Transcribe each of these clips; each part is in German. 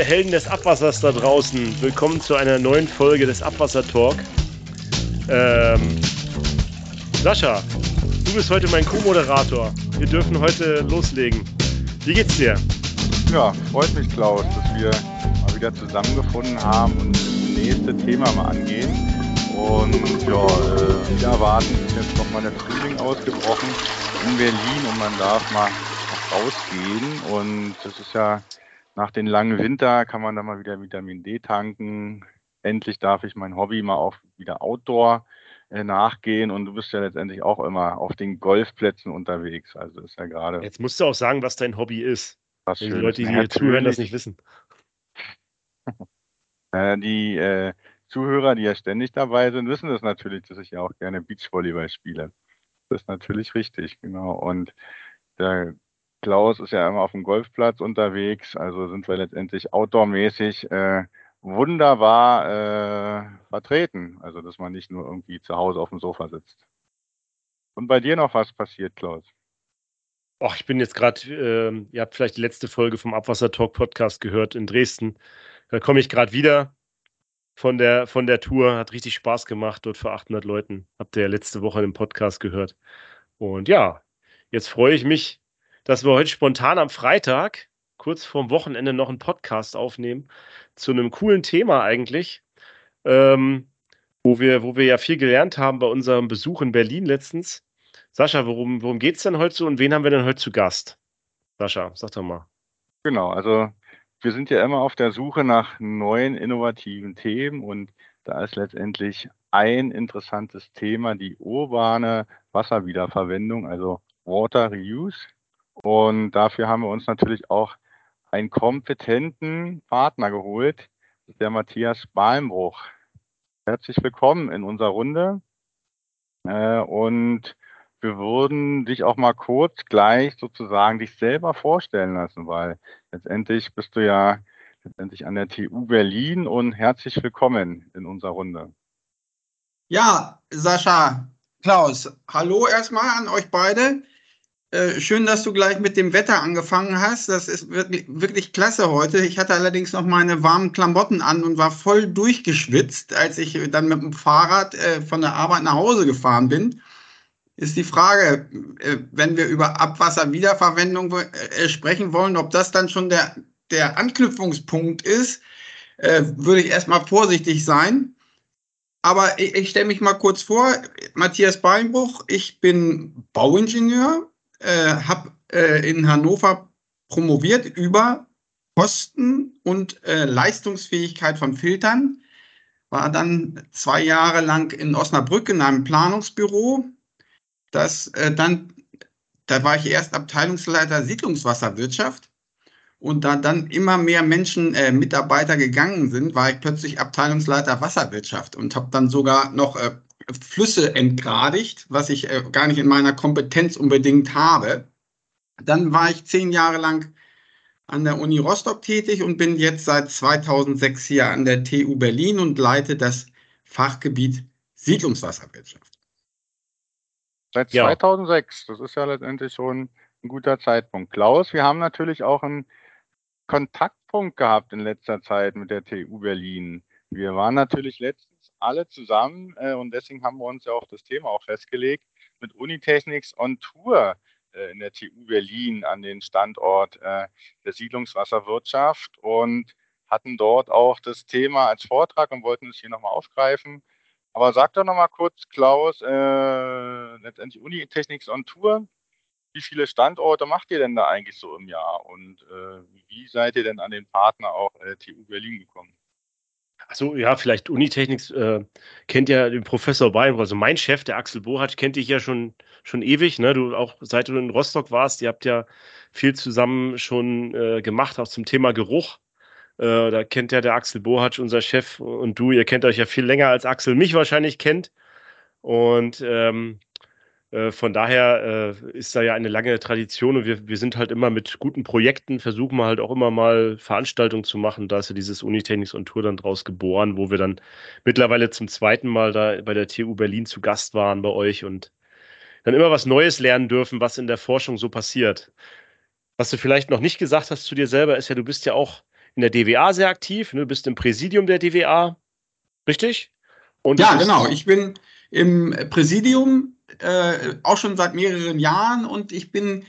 Helden des Abwassers da draußen. Willkommen zu einer neuen Folge des Abwasser Talk. Ähm, Sascha, du bist heute mein Co-Moderator. Wir dürfen heute loslegen. Wie geht's dir? Ja, freut mich, Klaus, dass wir mal wieder zusammengefunden haben und das nächste Thema mal angehen. Und ja, äh, wir erwarten, ist jetzt nochmal der Frühling ausgebrochen in Berlin und man darf mal rausgehen. Und das ist ja nach den langen Winter kann man da mal wieder Vitamin D tanken. Endlich darf ich mein Hobby mal auch wieder Outdoor äh, nachgehen und du bist ja letztendlich auch immer auf den Golfplätzen unterwegs. Also ist ja gerade. Jetzt musst du auch sagen, was dein Hobby ist. Was die Leute, die hier zuhören, das nicht wissen. äh, die äh, Zuhörer, die ja ständig dabei sind, wissen das natürlich, dass ich ja auch gerne Beachvolleyball spiele. Das ist natürlich richtig, genau. Und der Klaus ist ja immer auf dem Golfplatz unterwegs, also sind wir letztendlich outdoormäßig äh, wunderbar äh, vertreten. Also dass man nicht nur irgendwie zu Hause auf dem Sofa sitzt. Und bei dir noch was passiert, Klaus? Ach, ich bin jetzt gerade, äh, ihr habt vielleicht die letzte Folge vom Abwasser Talk Podcast gehört in Dresden. Da komme ich gerade wieder von der, von der Tour. Hat richtig Spaß gemacht, dort vor 800 Leuten. Habt ihr ja letzte Woche im Podcast gehört. Und ja, jetzt freue ich mich, dass wir heute spontan am Freitag, kurz vorm Wochenende, noch einen Podcast aufnehmen zu einem coolen Thema eigentlich, ähm, wo, wir, wo wir ja viel gelernt haben bei unserem Besuch in Berlin letztens. Sascha, worum, worum geht es denn heute so und wen haben wir denn heute zu Gast? Sascha, sag doch mal. Genau, also wir sind ja immer auf der Suche nach neuen innovativen Themen und da ist letztendlich ein interessantes Thema die urbane Wasserwiederverwendung, also Water Reuse. Und dafür haben wir uns natürlich auch einen kompetenten Partner geholt, der Matthias Balmbruch. Herzlich willkommen in unserer Runde. Äh, und wir würden dich auch mal kurz gleich sozusagen dich selber vorstellen lassen, weil letztendlich bist du ja letztendlich an der TU Berlin und herzlich willkommen in unserer Runde. Ja, Sascha, Klaus, hallo erstmal an euch beide. Äh, schön, dass du gleich mit dem Wetter angefangen hast. Das ist wirklich, wirklich klasse heute. Ich hatte allerdings noch meine warmen Klamotten an und war voll durchgeschwitzt, als ich dann mit dem Fahrrad äh, von der Arbeit nach Hause gefahren bin. Ist die Frage, äh, wenn wir über Abwasserwiederverwendung äh, sprechen wollen, ob das dann schon der, der Anknüpfungspunkt ist, äh, würde ich erstmal vorsichtig sein. Aber ich, ich stelle mich mal kurz vor, Matthias Beinbruch, ich bin Bauingenieur, äh, habe äh, in Hannover promoviert über Kosten und äh, Leistungsfähigkeit von Filtern. War dann zwei Jahre lang in Osnabrück in einem Planungsbüro. Das äh, dann, da war ich erst Abteilungsleiter Siedlungswasserwirtschaft. Und da dann immer mehr Menschen, äh, Mitarbeiter gegangen sind, war ich plötzlich Abteilungsleiter Wasserwirtschaft und habe dann sogar noch äh, Flüsse entgradigt, was ich äh, gar nicht in meiner Kompetenz unbedingt habe. Dann war ich zehn Jahre lang an der Uni Rostock tätig und bin jetzt seit 2006 hier an der TU Berlin und leite das Fachgebiet Siedlungswasserwirtschaft. Seit ja. 2006, das ist ja letztendlich schon ein guter Zeitpunkt. Klaus, wir haben natürlich auch einen Kontaktpunkt gehabt in letzter Zeit mit der TU Berlin. Wir waren natürlich letztes alle zusammen äh, und deswegen haben wir uns ja auf das Thema auch festgelegt, mit Unitechnics on Tour äh, in der TU Berlin an den Standort äh, der Siedlungswasserwirtschaft und hatten dort auch das Thema als Vortrag und wollten es hier nochmal aufgreifen. Aber sag doch nochmal kurz, Klaus, äh, letztendlich Unitechnics on Tour. Wie viele Standorte macht ihr denn da eigentlich so im Jahr und äh, wie seid ihr denn an den Partner auch äh, TU Berlin gekommen? Achso, ja, vielleicht Unitechnik äh, kennt ja den Professor Wein, also mein Chef, der Axel Bohatsch, kennt dich ja schon, schon ewig, ne? Du auch seit du in Rostock warst, ihr habt ja viel zusammen schon äh, gemacht, auch zum Thema Geruch. Äh, da kennt ja der Axel Bohatsch, unser Chef, und du, ihr kennt euch ja viel länger als Axel mich wahrscheinlich kennt. Und ähm, äh, von daher äh, ist da ja eine lange Tradition und wir, wir sind halt immer mit guten Projekten, versuchen wir halt auch immer mal Veranstaltungen zu machen. Da ist ja dieses Unitechnics und Tour dann draus geboren, wo wir dann mittlerweile zum zweiten Mal da bei der TU Berlin zu Gast waren bei euch und dann immer was Neues lernen dürfen, was in der Forschung so passiert. Was du vielleicht noch nicht gesagt hast zu dir selber, ist ja, du bist ja auch in der DWA sehr aktiv. Ne? Du bist im Präsidium der DWA, richtig? Und ja, genau. Ich bin im Präsidium äh, auch schon seit mehreren Jahren und ich bin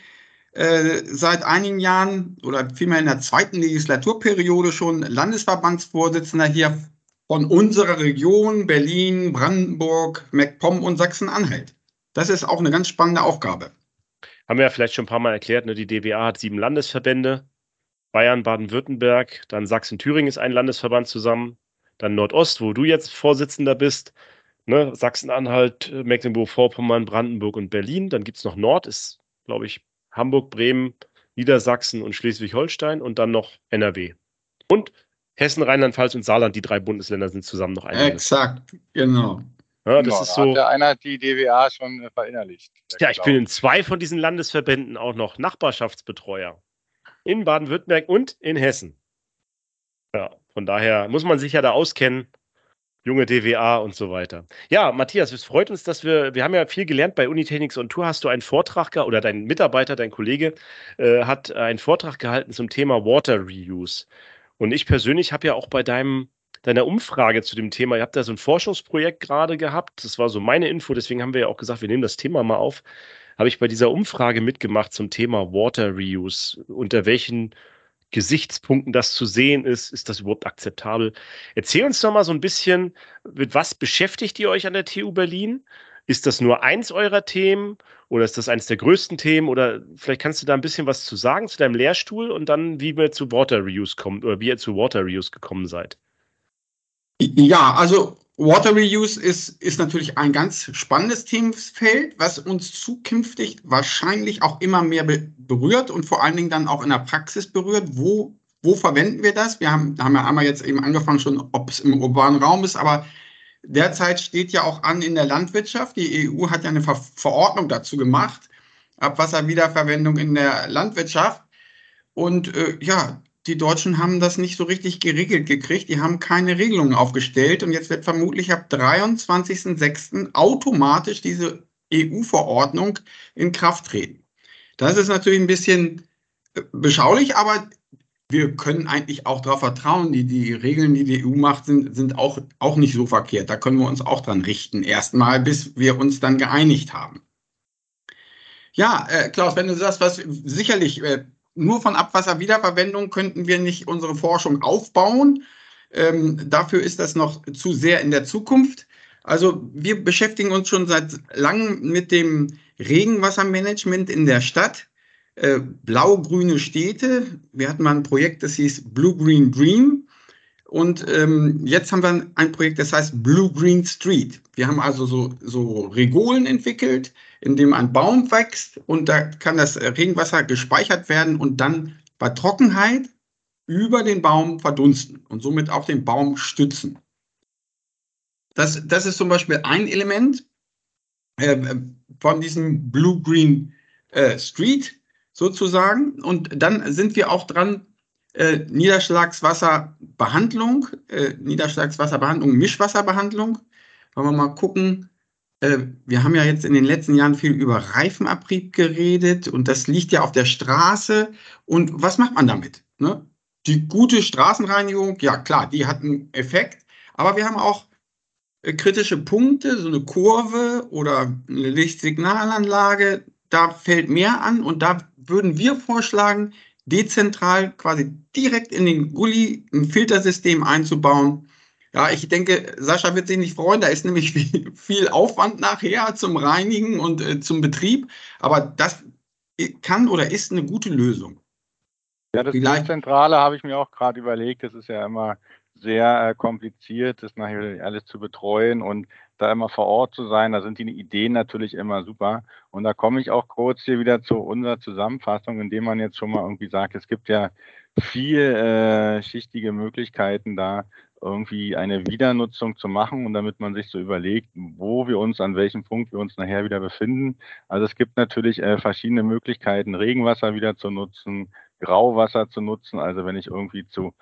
äh, seit einigen Jahren oder vielmehr in der zweiten Legislaturperiode schon Landesverbandsvorsitzender hier von unserer Region Berlin, Brandenburg, MacPom und Sachsen-Anhalt. Das ist auch eine ganz spannende Aufgabe. Haben wir ja vielleicht schon ein paar Mal erklärt, ne? die DWA hat sieben Landesverbände. Bayern, Baden-Württemberg, dann Sachsen-Thüringen ist ein Landesverband zusammen, dann Nordost, wo du jetzt Vorsitzender bist, ne? Sachsen-Anhalt, Mecklenburg-Vorpommern, Brandenburg und Berlin. Dann gibt es noch Nord, ist, glaube ich, Hamburg, Bremen, Niedersachsen und Schleswig-Holstein und dann noch NRW. Und Hessen, Rheinland-Pfalz und Saarland, die drei Bundesländer sind zusammen noch ein. Exakt, genau. Ja, das genau, ist so. Hat der einer die DWA schon verinnerlicht. Ja, ich bin in zwei von diesen Landesverbänden auch noch Nachbarschaftsbetreuer. In Baden-Württemberg und in Hessen. Ja, von daher muss man sich ja da auskennen. Junge DWA und so weiter. Ja, Matthias, es freut uns, dass wir, wir haben ja viel gelernt bei Unitechnics on Tour. Hast du einen Vortrag oder dein Mitarbeiter, dein Kollege äh, hat einen Vortrag gehalten zum Thema Water Reuse. Und ich persönlich habe ja auch bei deinem deiner Umfrage zu dem Thema. Ihr habt da so ein Forschungsprojekt gerade gehabt. Das war so meine Info. Deswegen haben wir ja auch gesagt, wir nehmen das Thema mal auf. Habe ich bei dieser Umfrage mitgemacht zum Thema Water Reuse. Unter welchen Gesichtspunkten das zu sehen ist, ist das überhaupt akzeptabel? Erzähl uns doch mal so ein bisschen, mit was beschäftigt ihr euch an der TU Berlin? Ist das nur eins eurer Themen oder ist das eines der größten Themen? Oder vielleicht kannst du da ein bisschen was zu sagen zu deinem Lehrstuhl und dann, wie wir zu Water Reuse kommt oder wie ihr zu Water Reuse gekommen seid. Ja, also Water Reuse ist, ist natürlich ein ganz spannendes Themenfeld, was uns zukünftig wahrscheinlich auch immer mehr be berührt und vor allen Dingen dann auch in der Praxis berührt. Wo, wo verwenden wir das? Wir haben, haben ja einmal jetzt eben angefangen, schon, ob es im urbanen Raum ist, aber derzeit steht ja auch an in der Landwirtschaft. Die EU hat ja eine Ver Verordnung dazu gemacht, Abwasserwiederverwendung in der Landwirtschaft. Und äh, ja, die Deutschen haben das nicht so richtig geregelt gekriegt. Die haben keine Regelungen aufgestellt. Und jetzt wird vermutlich ab 23.06. automatisch diese EU-Verordnung in Kraft treten. Das ist natürlich ein bisschen äh, beschaulich, aber wir können eigentlich auch darauf vertrauen. Die, die Regeln, die die EU macht, sind, sind auch, auch nicht so verkehrt. Da können wir uns auch dran richten, erstmal, bis wir uns dann geeinigt haben. Ja, äh, Klaus, wenn du sagst, was sicherlich äh, nur von Abwasserwiederverwendung könnten wir nicht unsere Forschung aufbauen. Ähm, dafür ist das noch zu sehr in der Zukunft. Also wir beschäftigen uns schon seit langem mit dem Regenwassermanagement in der Stadt. Äh, Blau-grüne Städte. Wir hatten mal ein Projekt, das hieß Blue Green Dream. Und ähm, jetzt haben wir ein Projekt, das heißt Blue Green Street. Wir haben also so, so Regolen entwickelt, in dem ein Baum wächst und da kann das Regenwasser gespeichert werden und dann bei Trockenheit über den Baum verdunsten und somit auch den Baum stützen. Das, das ist zum Beispiel ein Element äh, von diesem Blue Green äh, Street sozusagen. Und dann sind wir auch dran, äh, Niederschlagswasserbehandlung, äh, Niederschlagswasserbehandlung, Mischwasserbehandlung. Wollen wir mal gucken. Äh, wir haben ja jetzt in den letzten Jahren viel über Reifenabrieb geredet und das liegt ja auf der Straße. Und was macht man damit? Ne? Die gute Straßenreinigung, ja klar, die hat einen Effekt. Aber wir haben auch äh, kritische Punkte, so eine Kurve oder eine Lichtsignalanlage. Da fällt mehr an und da würden wir vorschlagen, dezentral quasi direkt in den Gully ein Filtersystem einzubauen. Ja, ich denke, Sascha wird sich nicht freuen. Da ist nämlich viel, viel Aufwand nachher zum Reinigen und äh, zum Betrieb. Aber das kann oder ist eine gute Lösung. Ja, das Vielleicht. Zentrale habe ich mir auch gerade überlegt. Das ist ja immer sehr äh, kompliziert, das nachher alles zu betreuen und da immer vor Ort zu sein. Da sind die Ideen natürlich immer super. Und da komme ich auch kurz hier wieder zu unserer Zusammenfassung, indem man jetzt schon mal irgendwie sagt, es gibt ja vielschichtige äh, Möglichkeiten da irgendwie eine Wiedernutzung zu machen und damit man sich so überlegt, wo wir uns, an welchem Punkt wir uns nachher wieder befinden. Also es gibt natürlich äh, verschiedene Möglichkeiten, Regenwasser wieder zu nutzen, Grauwasser zu nutzen. Also wenn ich irgendwie zu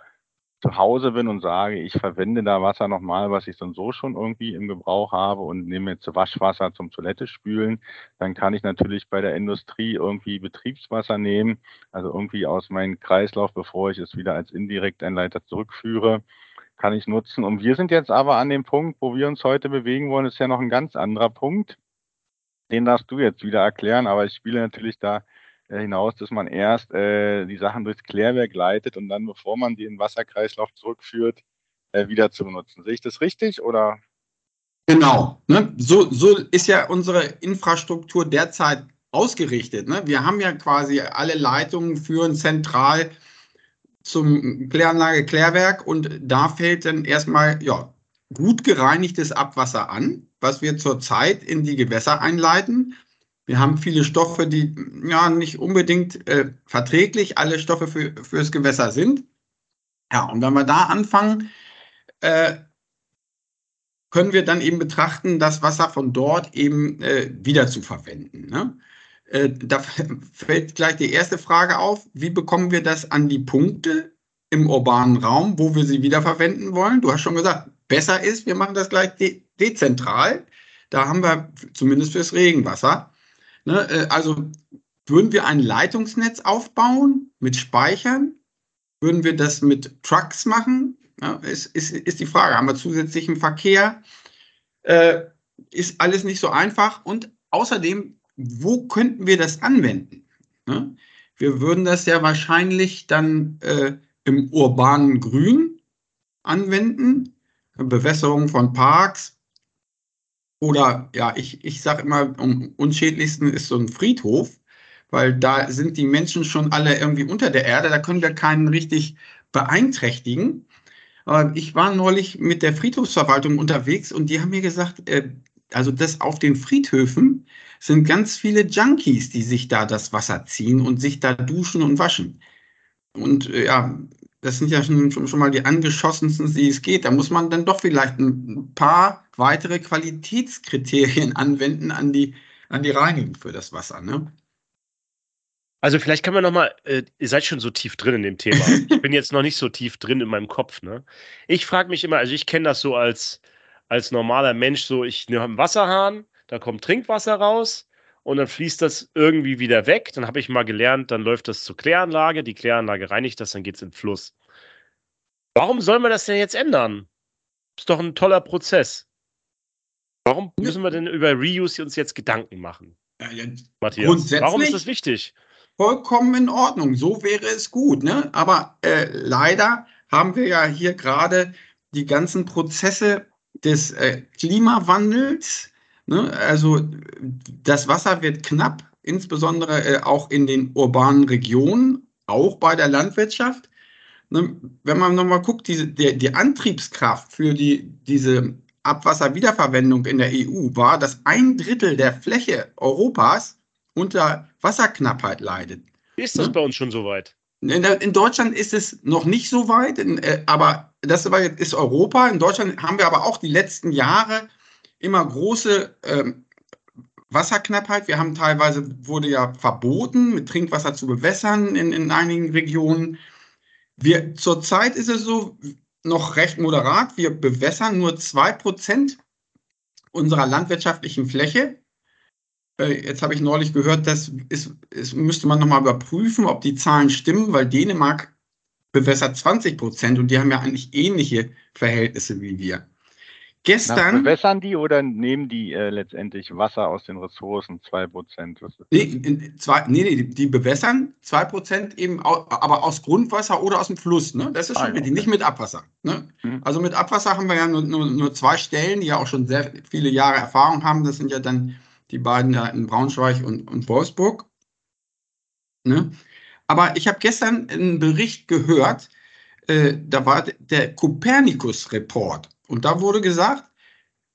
zu Hause bin und sage, ich verwende da Wasser nochmal, was ich dann so schon irgendwie im Gebrauch habe und nehme jetzt Waschwasser zum Toilette spülen, dann kann ich natürlich bei der Industrie irgendwie Betriebswasser nehmen, also irgendwie aus meinem Kreislauf, bevor ich es wieder als Indirekteinleiter zurückführe, kann ich nutzen. Und wir sind jetzt aber an dem Punkt, wo wir uns heute bewegen wollen, ist ja noch ein ganz anderer Punkt. Den darfst du jetzt wieder erklären, aber ich spiele natürlich da hinaus, dass man erst äh, die Sachen durchs Klärwerk leitet und dann, bevor man die in den Wasserkreislauf zurückführt, äh, wieder zu benutzen. Sehe ich das richtig oder? Genau. Ne? So, so ist ja unsere Infrastruktur derzeit ausgerichtet. Ne? Wir haben ja quasi alle Leitungen führen zentral zum Kläranlage Klärwerk und da fällt dann erstmal ja, gut gereinigtes Abwasser an, was wir zurzeit in die Gewässer einleiten. Wir haben viele Stoffe, die ja nicht unbedingt äh, verträglich alle Stoffe für, fürs Gewässer sind. Ja, und wenn wir da anfangen, äh, können wir dann eben betrachten, das Wasser von dort eben äh, wieder zu verwenden. Ne? Äh, da fällt gleich die erste Frage auf, wie bekommen wir das an die Punkte im urbanen Raum, wo wir sie wiederverwenden wollen? Du hast schon gesagt, besser ist, wir machen das gleich de dezentral. Da haben wir zumindest fürs Regenwasser Ne, äh, also würden wir ein Leitungsnetz aufbauen mit Speichern? Würden wir das mit Trucks machen? Ja, ist, ist, ist die Frage. Haben wir zusätzlichen Verkehr? Äh, ist alles nicht so einfach. Und außerdem, wo könnten wir das anwenden? Ne? Wir würden das ja wahrscheinlich dann äh, im urbanen Grün anwenden. Bewässerung von Parks, oder ja, ich, ich sage immer, am unschädlichsten ist so ein Friedhof, weil da sind die Menschen schon alle irgendwie unter der Erde, da können wir keinen richtig beeinträchtigen. Ich war neulich mit der Friedhofsverwaltung unterwegs und die haben mir gesagt, äh, also das auf den Friedhöfen sind ganz viele Junkies, die sich da das Wasser ziehen und sich da duschen und waschen. Und äh, ja, das sind ja schon, schon, mal die angeschossensten, die es geht. Da muss man dann doch vielleicht ein paar weitere Qualitätskriterien anwenden an die, an die Reinigung für das Wasser. Ne? Also vielleicht kann man noch mal, äh, ihr seid schon so tief drin in dem Thema. ich bin jetzt noch nicht so tief drin in meinem Kopf. Ne? Ich frage mich immer, also ich kenne das so als, als normaler Mensch, so ich habe einen Wasserhahn, da kommt Trinkwasser raus und dann fließt das irgendwie wieder weg. Dann habe ich mal gelernt, dann läuft das zur Kläranlage, die Kläranlage reinigt das, dann geht es in den Fluss. Warum soll man das denn jetzt ändern? Ist doch ein toller Prozess. Warum müssen wir denn über Reuse uns jetzt Gedanken machen? Ja, ja, Matthias, warum ist das wichtig? Vollkommen in Ordnung, so wäre es gut. Ne? Aber äh, leider haben wir ja hier gerade die ganzen Prozesse des äh, Klimawandels Ne? Also das Wasser wird knapp, insbesondere äh, auch in den urbanen Regionen, auch bei der Landwirtschaft. Ne? Wenn man nochmal guckt, diese, die, die Antriebskraft für die, diese Abwasserwiederverwendung in der EU war, dass ein Drittel der Fläche Europas unter Wasserknappheit leidet. Ist das ne? bei uns schon so weit? In, in, Deutschland ist es noch nicht so weit, in, äh, aber das ist Europa. In Deutschland haben wir aber auch die letzten Jahre immer große ähm, Wasserknappheit. Wir haben teilweise, wurde ja verboten, mit Trinkwasser zu bewässern in, in einigen Regionen. Wir, zurzeit ist es so noch recht moderat. Wir bewässern nur 2% unserer landwirtschaftlichen Fläche. Äh, jetzt habe ich neulich gehört, das ist, ist, müsste man nochmal überprüfen, ob die Zahlen stimmen, weil Dänemark bewässert 20 Prozent und die haben ja eigentlich ähnliche Verhältnisse wie wir. Gestern. Na, bewässern die oder nehmen die äh, letztendlich Wasser aus den Ressourcen, 2%? Nee, zwei, nee, nee, die bewässern 2% eben, aber aus Grundwasser oder aus dem Fluss. Ne? Das ist schon ah, okay. nicht mit Abwasser. Ne? Mhm. Also mit Abwasser haben wir ja nur, nur, nur, zwei Stellen, die ja auch schon sehr viele Jahre Erfahrung haben. Das sind ja dann die beiden da in Braunschweig und, und Wolfsburg. Ne? Aber ich habe gestern einen Bericht gehört, äh, da war der Kopernikus-Report. Und da wurde gesagt,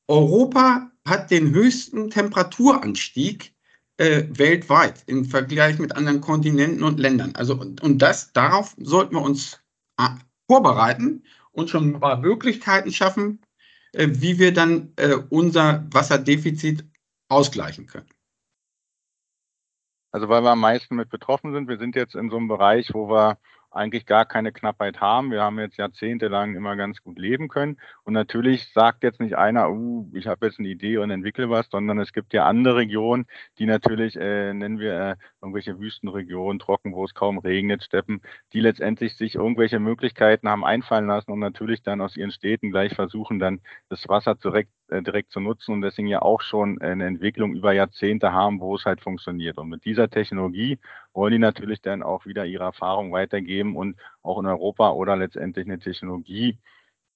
Europa hat den höchsten Temperaturanstieg äh, weltweit im Vergleich mit anderen Kontinenten und Ländern. Also und, und das darauf sollten wir uns äh, vorbereiten und schon mal Möglichkeiten schaffen, äh, wie wir dann äh, unser Wasserdefizit ausgleichen können. Also weil wir am meisten mit betroffen sind, wir sind jetzt in so einem Bereich, wo wir eigentlich gar keine Knappheit haben. Wir haben jetzt jahrzehntelang immer ganz gut leben können. Und natürlich sagt jetzt nicht einer, uh, ich habe jetzt eine Idee und entwickle was, sondern es gibt ja andere Regionen, die natürlich, äh, nennen wir äh, irgendwelche Wüstenregionen, trocken, wo es kaum regnet, Steppen, die letztendlich sich irgendwelche Möglichkeiten haben einfallen lassen und natürlich dann aus ihren Städten gleich versuchen, dann das Wasser direkt, äh, direkt zu nutzen und deswegen ja auch schon eine Entwicklung über Jahrzehnte haben, wo es halt funktioniert. Und mit dieser Technologie wollen die natürlich dann auch wieder ihre Erfahrung weitergeben geben und auch in Europa oder letztendlich eine Technologie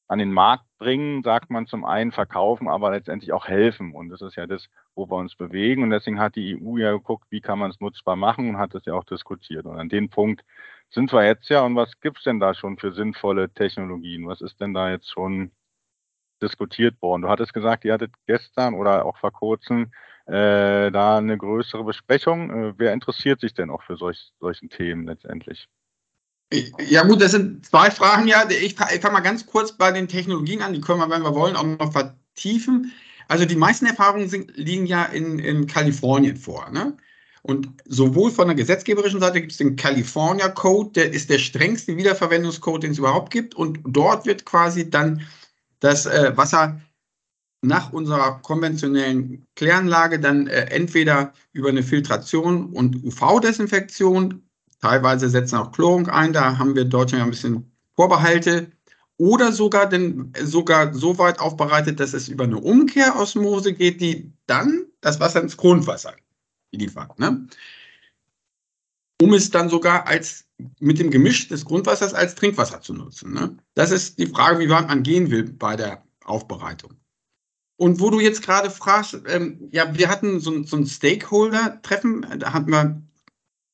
an den Markt bringen, sagt man zum einen verkaufen, aber letztendlich auch helfen. Und das ist ja das, wo wir uns bewegen. Und deswegen hat die EU ja geguckt, wie kann man es nutzbar machen und hat das ja auch diskutiert. Und an dem Punkt sind wir jetzt ja. Und was gibt es denn da schon für sinnvolle Technologien? Was ist denn da jetzt schon diskutiert worden? Du hattest gesagt, ihr hattet gestern oder auch vor kurzem äh, da eine größere Besprechung. Äh, wer interessiert sich denn auch für solch, solchen Themen letztendlich? Ja gut, das sind zwei Fragen. Ja, ich, fange mal ganz kurz bei den Technologien an. Die können wir, wenn wir wollen, auch noch vertiefen. Also die meisten Erfahrungen sind, liegen ja in, in Kalifornien vor. Ne? Und sowohl von der gesetzgeberischen Seite gibt es den California Code, der ist der strengste Wiederverwendungscode, den es überhaupt gibt. Und dort wird quasi dann das äh, Wasser nach unserer konventionellen Kläranlage dann äh, entweder über eine Filtration und UV-Desinfektion Teilweise setzen auch Chlorung ein, da haben wir in Deutschland ja ein bisschen Vorbehalte. Oder sogar, denn, sogar so weit aufbereitet, dass es über eine Umkehrosmose geht, die dann das Wasser ins Grundwasser liefert. Ne? Um es dann sogar als mit dem Gemisch des Grundwassers als Trinkwasser zu nutzen. Ne? Das ist die Frage, wie weit man gehen will bei der Aufbereitung. Und wo du jetzt gerade fragst, ähm, ja, wir hatten so, so ein Stakeholder-Treffen, da hatten wir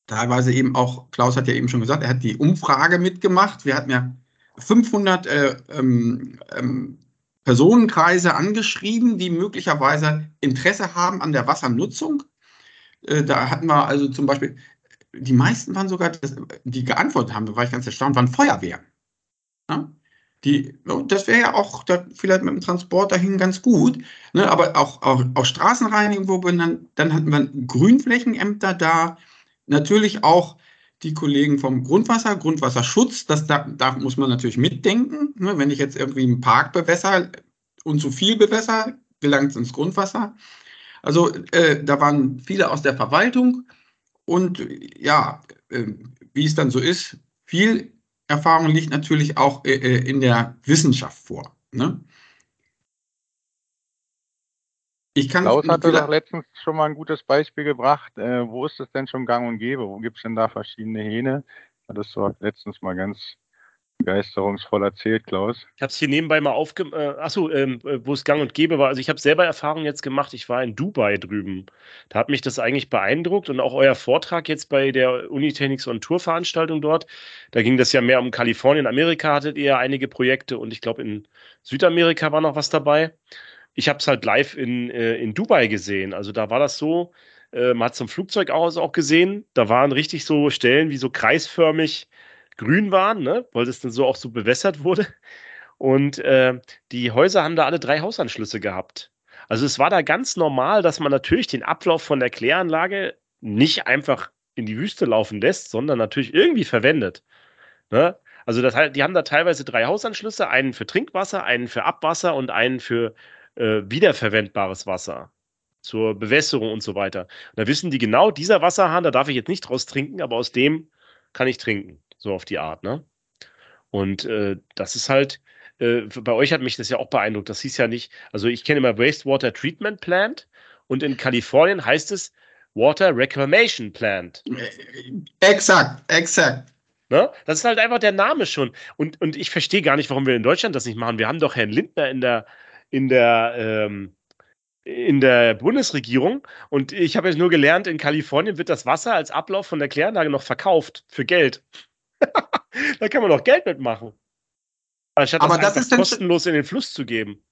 teilweise eben auch, Klaus hat ja eben schon gesagt, er hat die Umfrage mitgemacht. Wir hatten ja 500 äh, ähm, ähm, Personenkreise angeschrieben, die möglicherweise Interesse haben an der Wassernutzung. Äh, da hatten wir also zum Beispiel, die meisten waren sogar, die geantwortet haben, da war ich ganz erstaunt, waren Feuerwehren. Ja? Die, das wäre ja auch da, vielleicht mit dem Transport dahin ganz gut. Ne? Aber auch, auch, auch Straßenreinigung, wo wir dann, dann hatten wir Grünflächenämter da, Natürlich auch die Kollegen vom Grundwasser, Grundwasserschutz, das, da, da muss man natürlich mitdenken. Ne? Wenn ich jetzt irgendwie einen Park bewässer und zu viel bewässer, gelangt es ins Grundwasser. Also äh, da waren viele aus der Verwaltung und ja, äh, wie es dann so ist, viel Erfahrung liegt natürlich auch äh, äh in der Wissenschaft vor. Ne? Ich kann Klaus hatte doch letztens schon mal ein gutes Beispiel gebracht. Äh, wo ist es denn schon gang und gäbe? Wo gibt es denn da verschiedene Hähne? Das war letztens mal ganz begeisterungsvoll erzählt, Klaus. Ich habe es hier nebenbei mal aufgemacht. Äh, achso, ähm, äh, wo es gang und gäbe war. Also ich habe selber Erfahrungen jetzt gemacht. Ich war in Dubai drüben. Da hat mich das eigentlich beeindruckt und auch euer Vortrag jetzt bei der Unitechnics on Tour Veranstaltung dort. Da ging das ja mehr um Kalifornien. Amerika hattet ihr einige Projekte und ich glaube in Südamerika war noch was dabei ich habe es halt live in, äh, in Dubai gesehen. Also da war das so, äh, man hat es im Flugzeug auch, auch gesehen, da waren richtig so Stellen, wie so kreisförmig grün waren, ne? weil das dann so auch so bewässert wurde. Und äh, die Häuser haben da alle drei Hausanschlüsse gehabt. Also es war da ganz normal, dass man natürlich den Ablauf von der Kläranlage nicht einfach in die Wüste laufen lässt, sondern natürlich irgendwie verwendet. Ne? Also das, die haben da teilweise drei Hausanschlüsse, einen für Trinkwasser, einen für Abwasser und einen für äh, wiederverwendbares Wasser zur Bewässerung und so weiter. Und da wissen die genau, dieser Wasserhahn, da darf ich jetzt nicht draus trinken, aber aus dem kann ich trinken. So auf die Art, ne? Und äh, das ist halt, äh, bei euch hat mich das ja auch beeindruckt. Das hieß ja nicht, also ich kenne immer Wastewater Treatment Plant und in Kalifornien heißt es Water Reclamation Plant. Exakt, exakt. Ne? Das ist halt einfach der Name schon. Und, und ich verstehe gar nicht, warum wir in Deutschland das nicht machen. Wir haben doch Herrn Lindner in der in der, ähm, in der Bundesregierung. Und ich habe jetzt nur gelernt, in Kalifornien wird das Wasser als Ablauf von der Kläranlage noch verkauft für Geld. da kann man doch Geld mitmachen. Anstatt Aber das, das ist kostenlos in den Fluss zu geben.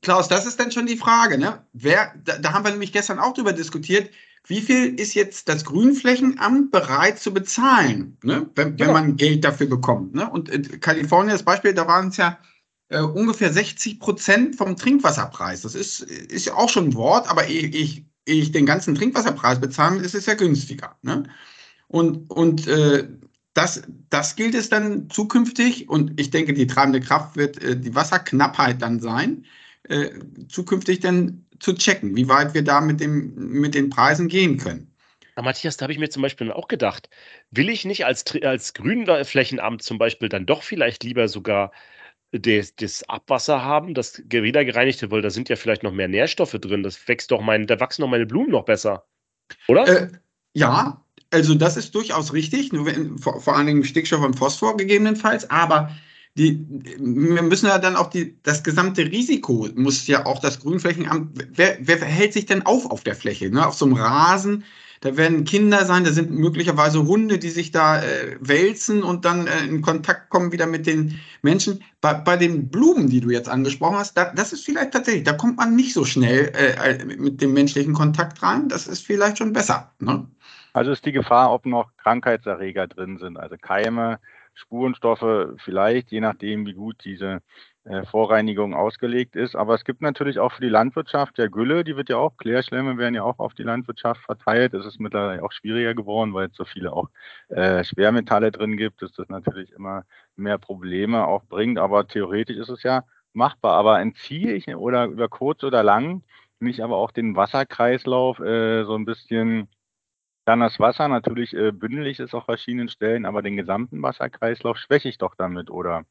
Klaus, das ist dann schon die Frage, ne? Wer, da, da haben wir nämlich gestern auch drüber diskutiert, wie viel ist jetzt das Grünflächenamt bereit zu bezahlen, ne? wenn, ja. wenn man Geld dafür bekommt. Ne? Und in Kalifornien, das Beispiel, da waren es ja äh, ungefähr 60 Prozent vom Trinkwasserpreis. Das ist, ist ja auch schon ein Wort, aber ich, ich, ich den ganzen Trinkwasserpreis bezahle, ist es ja günstiger. Ne? Und, und äh, das, das gilt es dann zukünftig und ich denke, die treibende Kraft wird äh, die Wasserknappheit dann sein, äh, zukünftig dann zu checken, wie weit wir da mit, dem, mit den Preisen gehen können. Aber Matthias, da habe ich mir zum Beispiel auch gedacht, will ich nicht als, als Grünflächenamt zum Beispiel dann doch vielleicht lieber sogar das, das Abwasser haben, das wiedergereinigte, weil da sind ja vielleicht noch mehr Nährstoffe drin. Das wächst doch mein, da wachsen doch meine Blumen noch besser. Oder? Äh, ja, also das ist durchaus richtig, nur wenn, vor, vor allen Dingen Stickstoff und Phosphor gegebenenfalls, aber die, wir müssen ja dann auch die, das gesamte Risiko muss ja auch das Grünflächenamt, wer, wer hält sich denn auf auf der Fläche? Ne? Auf so einem Rasen, da werden Kinder sein, da sind möglicherweise Hunde, die sich da äh, wälzen und dann äh, in Kontakt kommen wieder mit den Menschen. Bei, bei den Blumen, die du jetzt angesprochen hast, da, das ist vielleicht tatsächlich, da kommt man nicht so schnell äh, mit dem menschlichen Kontakt rein. Das ist vielleicht schon besser. Ne? Also ist die Gefahr, ob noch Krankheitserreger drin sind, also Keime, Spurenstoffe vielleicht, je nachdem, wie gut diese äh, Vorreinigung ausgelegt ist. Aber es gibt natürlich auch für die Landwirtschaft ja Gülle, die wird ja auch, Klärschlämme werden ja auch auf die Landwirtschaft verteilt. Es ist mittlerweile auch schwieriger geworden, weil es so viele auch äh, Schwermetalle drin gibt, dass das natürlich immer mehr Probleme auch bringt. Aber theoretisch ist es ja machbar. Aber entziehe ich oder über kurz oder lang nicht aber auch den Wasserkreislauf äh, so ein bisschen dann das Wasser natürlich äh, bündel ich es auf verschiedenen Stellen, aber den gesamten Wasserkreislauf schwäche ich doch damit, oder?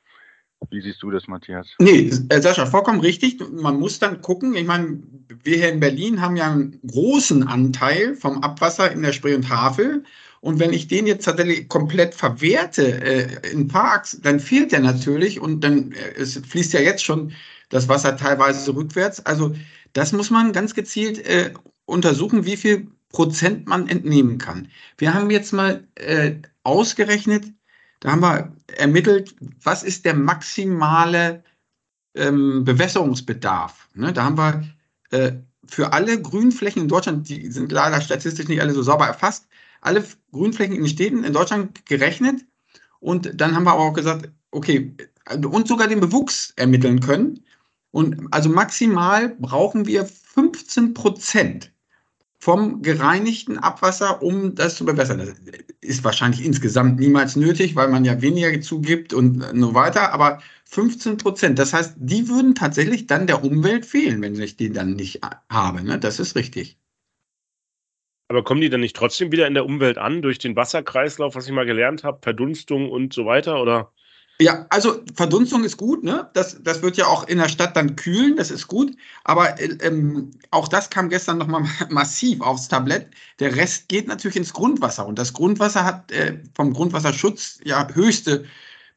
Wie siehst du das, Matthias? Nee, äh, Sascha, vollkommen richtig. Man muss dann gucken. Ich meine, wir hier in Berlin haben ja einen großen Anteil vom Abwasser in der Spree und Havel. Und wenn ich den jetzt tatsächlich komplett verwerte äh, in Parks, dann fehlt der natürlich und dann äh, fließt ja jetzt schon das Wasser teilweise rückwärts. Also das muss man ganz gezielt äh, untersuchen, wie viel Prozent man entnehmen kann. Wir haben jetzt mal äh, ausgerechnet, da haben wir ermittelt, was ist der maximale ähm, Bewässerungsbedarf. Ne? Da haben wir äh, für alle Grünflächen in Deutschland, die sind leider statistisch nicht alle so sauber erfasst, alle Grünflächen in den Städten in Deutschland gerechnet. Und dann haben wir aber auch gesagt, okay, und sogar den Bewuchs ermitteln können. Und also maximal brauchen wir 15 Prozent vom gereinigten Abwasser, um das zu bewässern. Das ist wahrscheinlich insgesamt niemals nötig, weil man ja weniger zugibt und so weiter. Aber 15 Prozent, das heißt, die würden tatsächlich dann der Umwelt fehlen, wenn ich die dann nicht habe. Ne? Das ist richtig. Aber kommen die dann nicht trotzdem wieder in der Umwelt an durch den Wasserkreislauf, was ich mal gelernt habe, Verdunstung und so weiter? Oder? Ja, also Verdunstung ist gut, ne? Das, das wird ja auch in der Stadt dann kühlen, das ist gut. Aber ähm, auch das kam gestern nochmal massiv aufs Tablett. Der Rest geht natürlich ins Grundwasser. Und das Grundwasser hat äh, vom Grundwasserschutz ja höchste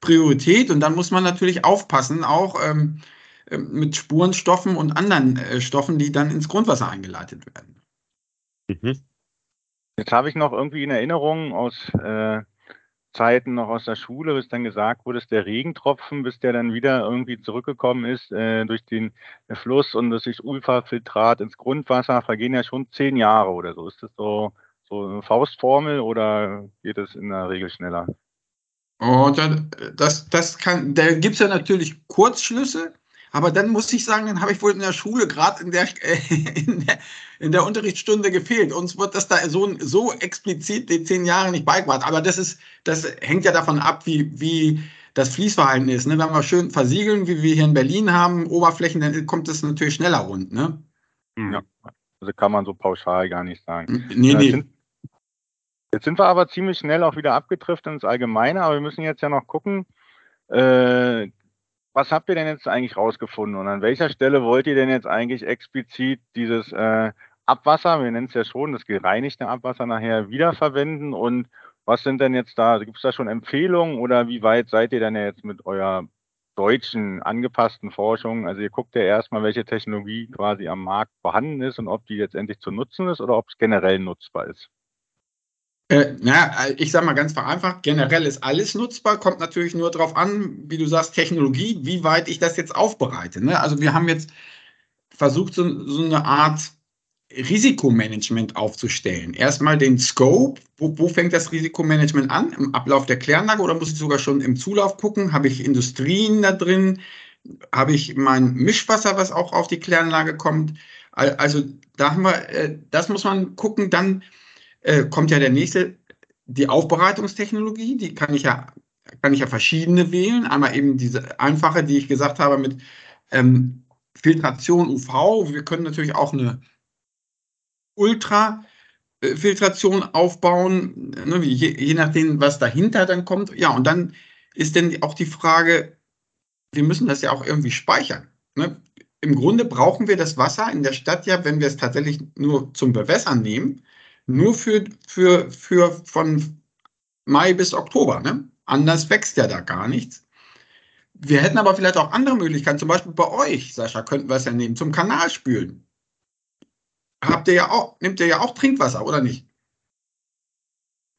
Priorität. Und dann muss man natürlich aufpassen, auch ähm, äh, mit Spurenstoffen und anderen äh, Stoffen, die dann ins Grundwasser eingeleitet werden. Mhm. Jetzt habe ich noch irgendwie in Erinnerung aus äh, Zeiten noch aus der Schule, bis dann gesagt wurde, dass der Regentropfen, bis der dann wieder irgendwie zurückgekommen ist äh, durch den Fluss und das sich Ultrafiltrat ins Grundwasser, vergehen ja schon zehn Jahre oder so. Ist das so, so eine Faustformel oder geht es in der Regel schneller? Oh, das, das kann, da gibt es ja natürlich Kurzschlüsse. Aber dann muss ich sagen, dann habe ich wohl in der Schule gerade in der, in der, in der Unterrichtsstunde gefehlt. Uns wird das da so, so explizit die zehn Jahre nicht beigebracht. Aber das ist, das hängt ja davon ab, wie, wie das Fließverhalten ist. Ne? Wenn wir schön versiegeln, wie wir hier in Berlin haben, Oberflächen, dann kommt es natürlich schneller rund. Ne? Ja, also kann man so pauschal gar nicht sagen. Nee, nee. Sind, jetzt sind wir aber ziemlich schnell auch wieder abgetrifft ins Allgemeine, aber wir müssen jetzt ja noch gucken, äh, was habt ihr denn jetzt eigentlich rausgefunden und an welcher Stelle wollt ihr denn jetzt eigentlich explizit dieses äh, Abwasser, wir nennen es ja schon, das gereinigte Abwasser nachher wiederverwenden und was sind denn jetzt da, gibt es da schon Empfehlungen oder wie weit seid ihr denn jetzt mit eurer deutschen angepassten Forschung? Also ihr guckt ja erstmal, welche Technologie quasi am Markt vorhanden ist und ob die jetzt endlich zu nutzen ist oder ob es generell nutzbar ist. Äh, na, ich sage mal ganz vereinfacht, generell ist alles nutzbar, kommt natürlich nur darauf an, wie du sagst, Technologie, wie weit ich das jetzt aufbereite. Ne? Also wir haben jetzt versucht, so, so, eine Art Risikomanagement aufzustellen. Erstmal den Scope, wo, wo, fängt das Risikomanagement an? Im Ablauf der Kläranlage oder muss ich sogar schon im Zulauf gucken? Habe ich Industrien da drin? Habe ich mein Mischwasser, was auch auf die Kläranlage kommt? Also da haben wir, äh, das muss man gucken, dann äh, kommt ja der nächste die Aufbereitungstechnologie, die kann ich ja, kann ich ja verschiedene wählen. Einmal eben diese einfache, die ich gesagt habe, mit ähm, Filtration UV. Wir können natürlich auch eine Ultrafiltration aufbauen, ne, je, je nachdem, was dahinter dann kommt. Ja, und dann ist dann auch die Frage, wir müssen das ja auch irgendwie speichern. Ne? Im Grunde brauchen wir das Wasser in der Stadt ja, wenn wir es tatsächlich nur zum Bewässern nehmen, nur für, für, für von Mai bis Oktober. Ne? Anders wächst ja da gar nichts. Wir hätten aber vielleicht auch andere Möglichkeiten, zum Beispiel bei euch, Sascha, könnten wir es ja nehmen, zum Kanal spülen. Habt ihr ja auch, nehmt ihr ja auch Trinkwasser, oder nicht?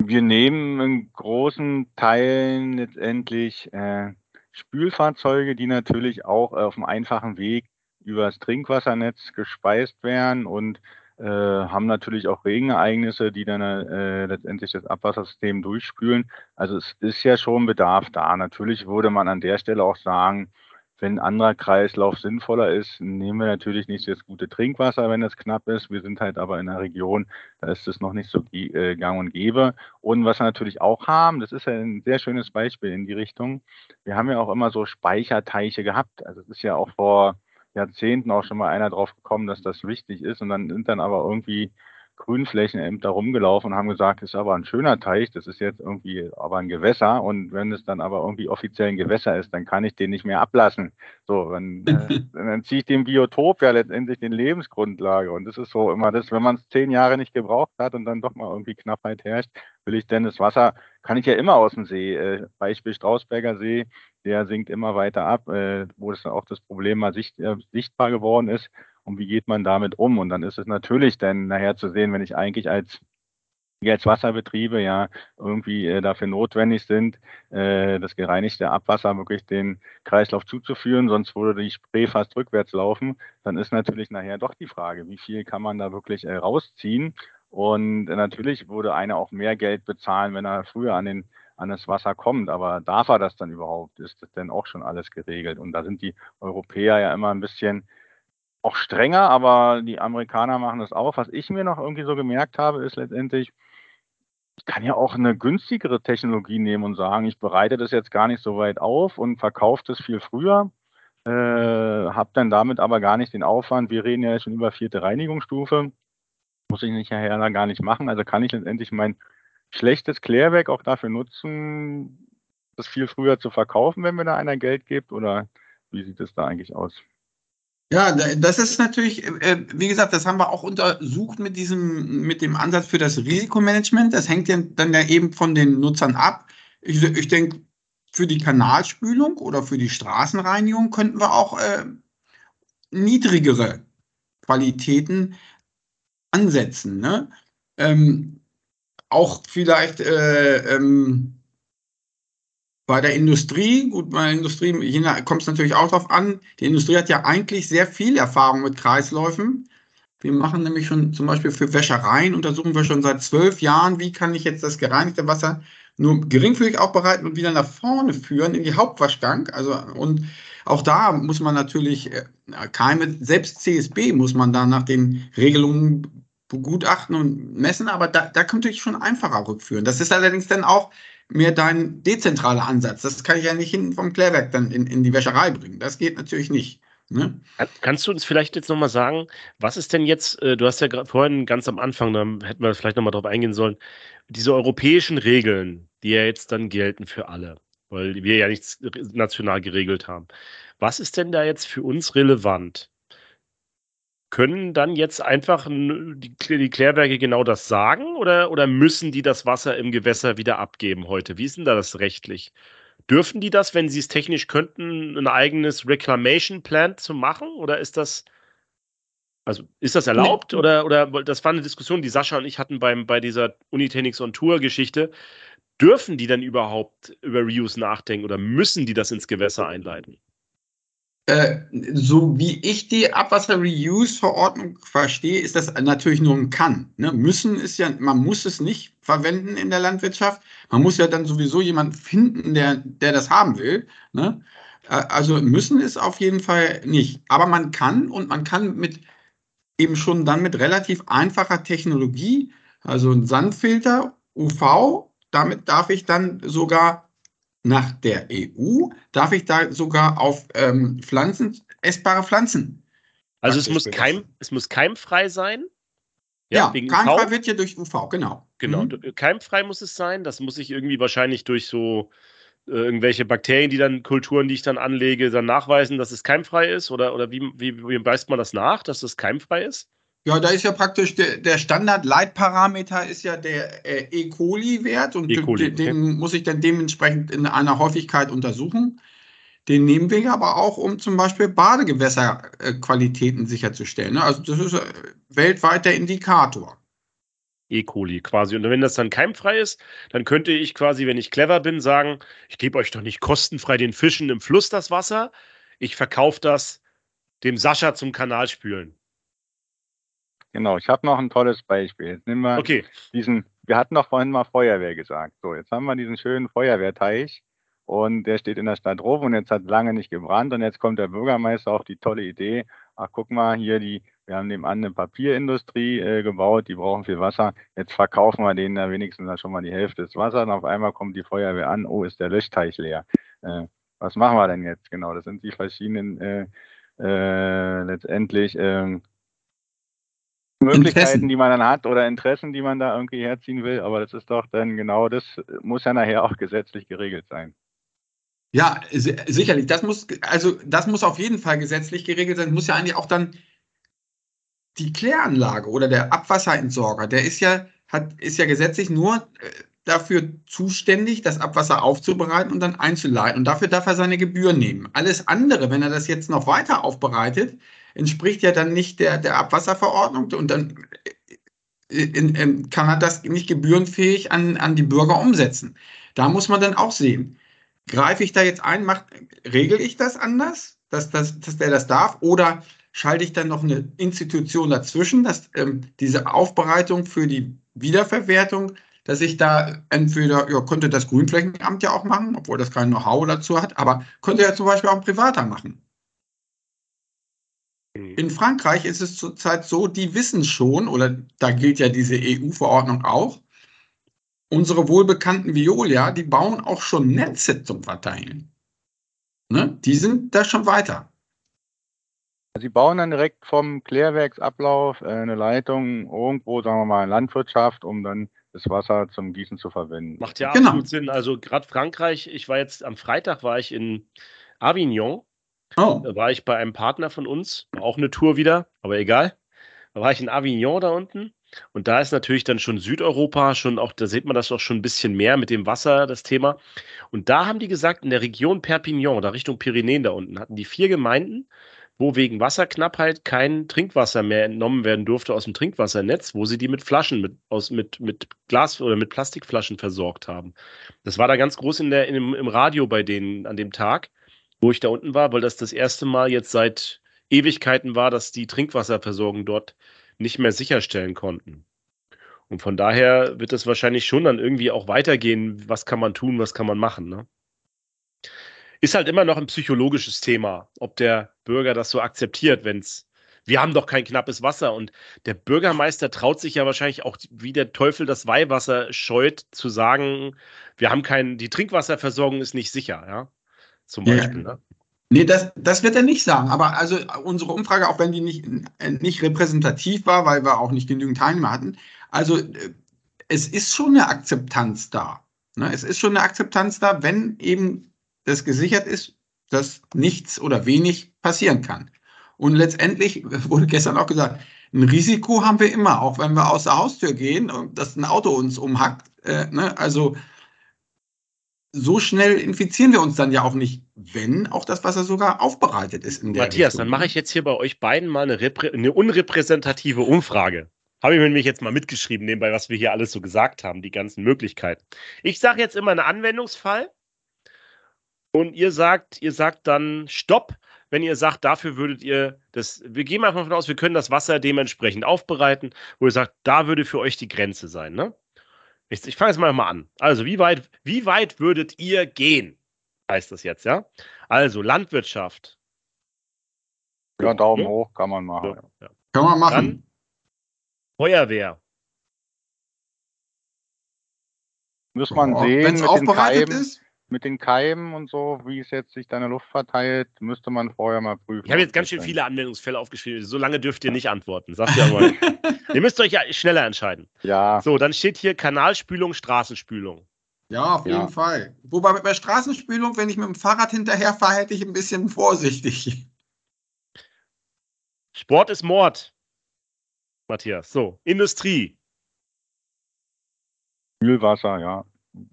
Wir nehmen in großen Teilen letztendlich äh, Spülfahrzeuge, die natürlich auch auf einem einfachen Weg über das Trinkwassernetz gespeist werden und äh, haben natürlich auch Regenereignisse, die dann äh, letztendlich das Abwassersystem durchspülen. Also es ist ja schon Bedarf da. Natürlich würde man an der Stelle auch sagen, wenn ein anderer Kreislauf sinnvoller ist, nehmen wir natürlich nicht das gute Trinkwasser, wenn es knapp ist. Wir sind halt aber in einer Region, da ist es noch nicht so äh, gang und gäbe. Und was wir natürlich auch haben, das ist ja ein sehr schönes Beispiel in die Richtung. Wir haben ja auch immer so Speicherteiche gehabt. Also es ist ja auch vor Jahrzehnten auch schon mal einer drauf gekommen, dass das wichtig ist. Und dann sind dann aber irgendwie Grünflächenämter rumgelaufen und haben gesagt, das ist aber ein schöner Teich, das ist jetzt irgendwie aber ein Gewässer und wenn es dann aber irgendwie offiziell ein Gewässer ist, dann kann ich den nicht mehr ablassen. So, dann, äh, dann ziehe ich dem Biotop ja letztendlich den Lebensgrundlage und das ist so immer das, wenn man es zehn Jahre nicht gebraucht hat und dann doch mal irgendwie Knappheit herrscht, will ich denn das Wasser, kann ich ja immer aus dem See, äh, Beispiel Strausberger See, der sinkt immer weiter ab, äh, wo das dann auch das Problem mal sicht, äh, sichtbar geworden ist und wie geht man damit um? Und dann ist es natürlich dann nachher zu sehen, wenn ich eigentlich als als Wasserbetriebe ja irgendwie äh, dafür notwendig sind, äh, das gereinigte Abwasser wirklich den Kreislauf zuzuführen, sonst würde die Spree fast rückwärts laufen, dann ist natürlich nachher doch die Frage, wie viel kann man da wirklich äh, rausziehen? Und natürlich würde einer auch mehr Geld bezahlen, wenn er früher an den an das Wasser kommt. Aber darf er das dann überhaupt? Ist das denn auch schon alles geregelt? Und da sind die Europäer ja immer ein bisschen auch strenger, aber die Amerikaner machen das auch. Was ich mir noch irgendwie so gemerkt habe, ist letztendlich, ich kann ja auch eine günstigere Technologie nehmen und sagen, ich bereite das jetzt gar nicht so weit auf und verkaufe das viel früher, äh, habe dann damit aber gar nicht den Aufwand. Wir reden ja schon über vierte Reinigungsstufe, muss ich nicht nachher gar nicht machen. Also kann ich letztendlich mein schlechtes Klärwerk auch dafür nutzen, das viel früher zu verkaufen, wenn mir da einer Geld gibt? Oder wie sieht es da eigentlich aus? Ja, das ist natürlich, äh, wie gesagt, das haben wir auch untersucht mit diesem, mit dem Ansatz für das Risikomanagement. Das hängt ja dann ja eben von den Nutzern ab. Ich, ich denke, für die Kanalspülung oder für die Straßenreinigung könnten wir auch äh, niedrigere Qualitäten ansetzen. Ne? Ähm, auch vielleicht äh, ähm, bei der Industrie, gut, bei der Industrie kommt es natürlich auch darauf an, die Industrie hat ja eigentlich sehr viel Erfahrung mit Kreisläufen. Wir machen nämlich schon zum Beispiel für Wäschereien, untersuchen wir schon seit zwölf Jahren, wie kann ich jetzt das gereinigte Wasser nur geringfügig aufbereiten und wieder nach vorne führen in die Hauptwaschgang. Also, und auch da muss man natürlich äh, Keime, selbst CSB muss man da nach den Regelungen begutachten und messen, aber da, da könnte ich schon einfacher rückführen. Das ist allerdings dann auch mehr dein dezentraler Ansatz. Das kann ich ja nicht hinten vom Klärwerk dann in, in die Wäscherei bringen. Das geht natürlich nicht. Ne? Kannst du uns vielleicht jetzt nochmal sagen, was ist denn jetzt, äh, du hast ja vorhin ganz am Anfang, da hätten wir vielleicht nochmal drauf eingehen sollen, diese europäischen Regeln, die ja jetzt dann gelten für alle, weil wir ja nichts national geregelt haben. Was ist denn da jetzt für uns relevant? Können dann jetzt einfach die, die Klärwerke genau das sagen oder, oder müssen die das Wasser im Gewässer wieder abgeben heute? Wie ist denn da das rechtlich? Dürfen die das, wenn sie es technisch könnten, ein eigenes Reclamation Plant zu machen? Oder ist das, also ist das erlaubt? Nee. Oder, oder das war eine Diskussion, die Sascha und ich hatten beim, bei dieser Unitechnics on Tour Geschichte. Dürfen die dann überhaupt über Reuse nachdenken oder müssen die das ins Gewässer einleiten? Äh, so wie ich die Abwasser-Reuse-Verordnung verstehe, ist das natürlich nur ein Kann. Ne? Müssen ist ja, man muss es nicht verwenden in der Landwirtschaft. Man muss ja dann sowieso jemanden finden, der, der das haben will. Ne? Äh, also müssen ist auf jeden Fall nicht. Aber man kann und man kann mit eben schon dann mit relativ einfacher Technologie, also ein Sandfilter, UV damit darf ich dann sogar nach der EU, darf ich da sogar auf ähm, Pflanzen, essbare Pflanzen. Also es muss, keim, es muss keimfrei sein. Ja, ja keimfrei UV. wird ja durch UV, genau. Genau, mhm. keimfrei muss es sein. Das muss ich irgendwie wahrscheinlich durch so äh, irgendwelche Bakterien, die dann Kulturen, die ich dann anlege, dann nachweisen, dass es keimfrei ist? Oder, oder wie, wie, wie weist man das nach, dass es keimfrei ist? Ja, da ist ja praktisch der, der Standard-Leitparameter ist ja der äh, E. coli-Wert und e. coli, den, den muss ich dann dementsprechend in einer Häufigkeit untersuchen. Den nehmen wir aber auch, um zum Beispiel Badegewässerqualitäten sicherzustellen. Ne? Also das ist äh, weltweit der Indikator. E. coli quasi. Und wenn das dann keimfrei ist, dann könnte ich quasi, wenn ich clever bin, sagen, ich gebe euch doch nicht kostenfrei den Fischen im Fluss das Wasser. Ich verkaufe das dem Sascha zum Kanalspülen. Genau, ich habe noch ein tolles Beispiel. Jetzt nehmen wir okay. diesen, wir hatten doch vorhin mal Feuerwehr gesagt. So, jetzt haben wir diesen schönen Feuerwehrteich und der steht in der Stadt Rom und jetzt hat lange nicht gebrannt und jetzt kommt der Bürgermeister auf die tolle Idee, ach guck mal, hier die, wir haben nebenan eine Papierindustrie äh, gebaut, die brauchen viel Wasser, jetzt verkaufen wir denen da wenigstens schon mal die Hälfte des Wassers und auf einmal kommt die Feuerwehr an, oh, ist der Löschteich leer. Äh, was machen wir denn jetzt? Genau, das sind die verschiedenen äh, äh, letztendlich äh, Möglichkeiten, Interessen. die man dann hat oder Interessen, die man da irgendwie herziehen will. Aber das ist doch dann genau das, muss ja nachher auch gesetzlich geregelt sein. Ja, sicherlich. Das muss, also das muss auf jeden Fall gesetzlich geregelt sein. Muss ja eigentlich auch dann die Kläranlage oder der Abwasserentsorger, der ist ja, hat, ist ja gesetzlich nur äh, dafür zuständig, das Abwasser aufzubereiten und dann einzuleiten. Und dafür darf er seine Gebühren nehmen. Alles andere, wenn er das jetzt noch weiter aufbereitet, entspricht ja dann nicht der, der Abwasserverordnung und dann äh, in, in, kann er das nicht gebührenfähig an, an die Bürger umsetzen. Da muss man dann auch sehen, greife ich da jetzt ein, macht, regel ich das anders, dass, dass, dass der das darf oder schalte ich dann noch eine Institution dazwischen, dass ähm, diese Aufbereitung für die Wiederverwertung, dass ich da entweder, ja, könnte das Grünflächenamt ja auch machen, obwohl das kein Know-how dazu hat, aber könnte ja zum Beispiel auch ein Privater machen. Mhm. In Frankreich ist es zurzeit so, die wissen schon, oder da gilt ja diese EU-Verordnung auch, unsere wohlbekannten Violia, die bauen auch schon Netze zum Verteilen. Ne? Die sind da schon weiter. Sie bauen dann direkt vom Klärwerksablauf äh, eine Leitung irgendwo, sagen wir mal, in Landwirtschaft, um dann das Wasser zum Gießen zu verwenden. Macht ja genau. absolut Sinn. Also gerade Frankreich, ich war jetzt am Freitag war ich in Avignon Oh. Da war ich bei einem Partner von uns, auch eine Tour wieder, aber egal. Da war ich in Avignon da unten und da ist natürlich dann schon Südeuropa, schon auch, da sieht man das auch schon ein bisschen mehr mit dem Wasser, das Thema. Und da haben die gesagt, in der Region Perpignan, da Richtung Pyrenäen da unten, hatten die vier Gemeinden, wo wegen Wasserknappheit kein Trinkwasser mehr entnommen werden durfte aus dem Trinkwassernetz, wo sie die mit Flaschen, mit, aus, mit, mit Glas- oder mit Plastikflaschen versorgt haben. Das war da ganz groß in der, in, im Radio bei denen an dem Tag wo ich da unten war, weil das das erste Mal jetzt seit Ewigkeiten war, dass die Trinkwasserversorgung dort nicht mehr sicherstellen konnten. Und von daher wird es wahrscheinlich schon dann irgendwie auch weitergehen, was kann man tun, was kann man machen. Ne? Ist halt immer noch ein psychologisches Thema, ob der Bürger das so akzeptiert, wenn es, wir haben doch kein knappes Wasser. Und der Bürgermeister traut sich ja wahrscheinlich auch, wie der Teufel das Weihwasser scheut, zu sagen, wir haben kein, die Trinkwasserversorgung ist nicht sicher, ja zum Beispiel. Ja. Ne? Nee, das, das wird er nicht sagen. Aber also unsere Umfrage, auch wenn die nicht, nicht repräsentativ war, weil wir auch nicht genügend Teilnehmer hatten, also es ist schon eine Akzeptanz da. Ne? Es ist schon eine Akzeptanz da, wenn eben das gesichert ist, dass nichts oder wenig passieren kann. Und letztendlich wurde gestern auch gesagt, ein Risiko haben wir immer, auch wenn wir aus der Haustür gehen und dass ein Auto uns umhackt. Äh, ne? Also so schnell infizieren wir uns dann ja auch nicht, wenn auch das Wasser sogar aufbereitet ist. Matthias, Richtung. dann mache ich jetzt hier bei euch beiden mal eine, eine unrepräsentative Umfrage. Habe ich mir nämlich jetzt mal mitgeschrieben, nebenbei, was wir hier alles so gesagt haben, die ganzen Möglichkeiten. Ich sage jetzt immer einen Anwendungsfall und ihr sagt, ihr sagt dann Stopp, wenn ihr sagt, dafür würdet ihr das, wir gehen mal davon aus, wir können das Wasser dementsprechend aufbereiten, wo ihr sagt, da würde für euch die Grenze sein, ne? Ich, ich fange jetzt mal, mal an. Also, wie weit, wie weit würdet ihr gehen? Heißt das jetzt, ja? Also, Landwirtschaft. Ja, Daumen ja. hoch kann man machen. Ja. Kann man machen. Dann Feuerwehr. Muss man oh, sehen, mit den, Keimen, ist? Mit den Keimen und so, wie es jetzt sich deine Luft verteilt, müsste man vorher mal prüfen. Ich habe jetzt ganz schön viele Anwendungsfälle aufgeschrieben. So lange dürft ihr nicht antworten. Sagt ihr mal. ihr müsst euch ja schneller entscheiden. Ja. So, dann steht hier Kanalspülung, Straßenspülung. Ja, auf jeden ja. Fall. Wobei bei Straßenspülung, wenn ich mit dem Fahrrad hinterher fahre, hätte ich ein bisschen vorsichtig. Sport ist Mord. Matthias. So, Industrie. Kühlwasser, ja.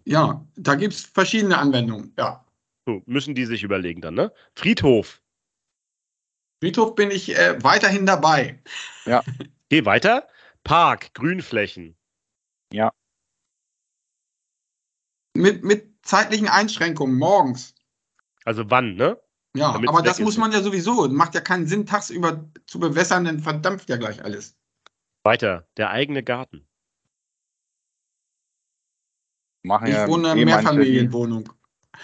Ja, da gibt es verschiedene Anwendungen, ja. So, müssen die sich überlegen dann, ne? Friedhof. Friedhof bin ich äh, weiterhin dabei. Ja. Geh weiter. Park, Grünflächen. Ja. Mit, mit zeitlichen Einschränkungen morgens. Also wann, ne? Ja, Damit's aber das muss man ja sowieso. Macht ja keinen Sinn, tagsüber zu bewässern, denn verdampft ja gleich alles. Weiter, der eigene Garten. Machen ich ja wohne in einer Mehrfamilienwohnung.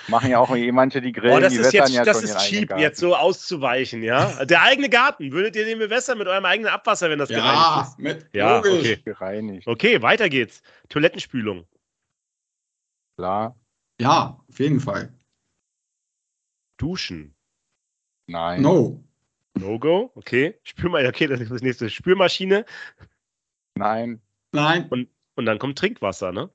Machen ja auch eh manche die Grillen, oh, das die ist jetzt, ja Das ist cheap, jetzt so auszuweichen, ja? Der eigene Garten, würdet ihr den bewässern mit eurem eigenen Abwasser, wenn das ja, gereinigt ist? Mit, ja, logisch. okay. gereinigt. Okay, weiter geht's. Toilettenspülung. Klar. Ja, auf jeden Fall. Duschen. Nein. No. No-Go, okay. Spülma okay, das ist das nächste. Spülmaschine. Nein. Nein. Und, und dann kommt Trinkwasser, ne?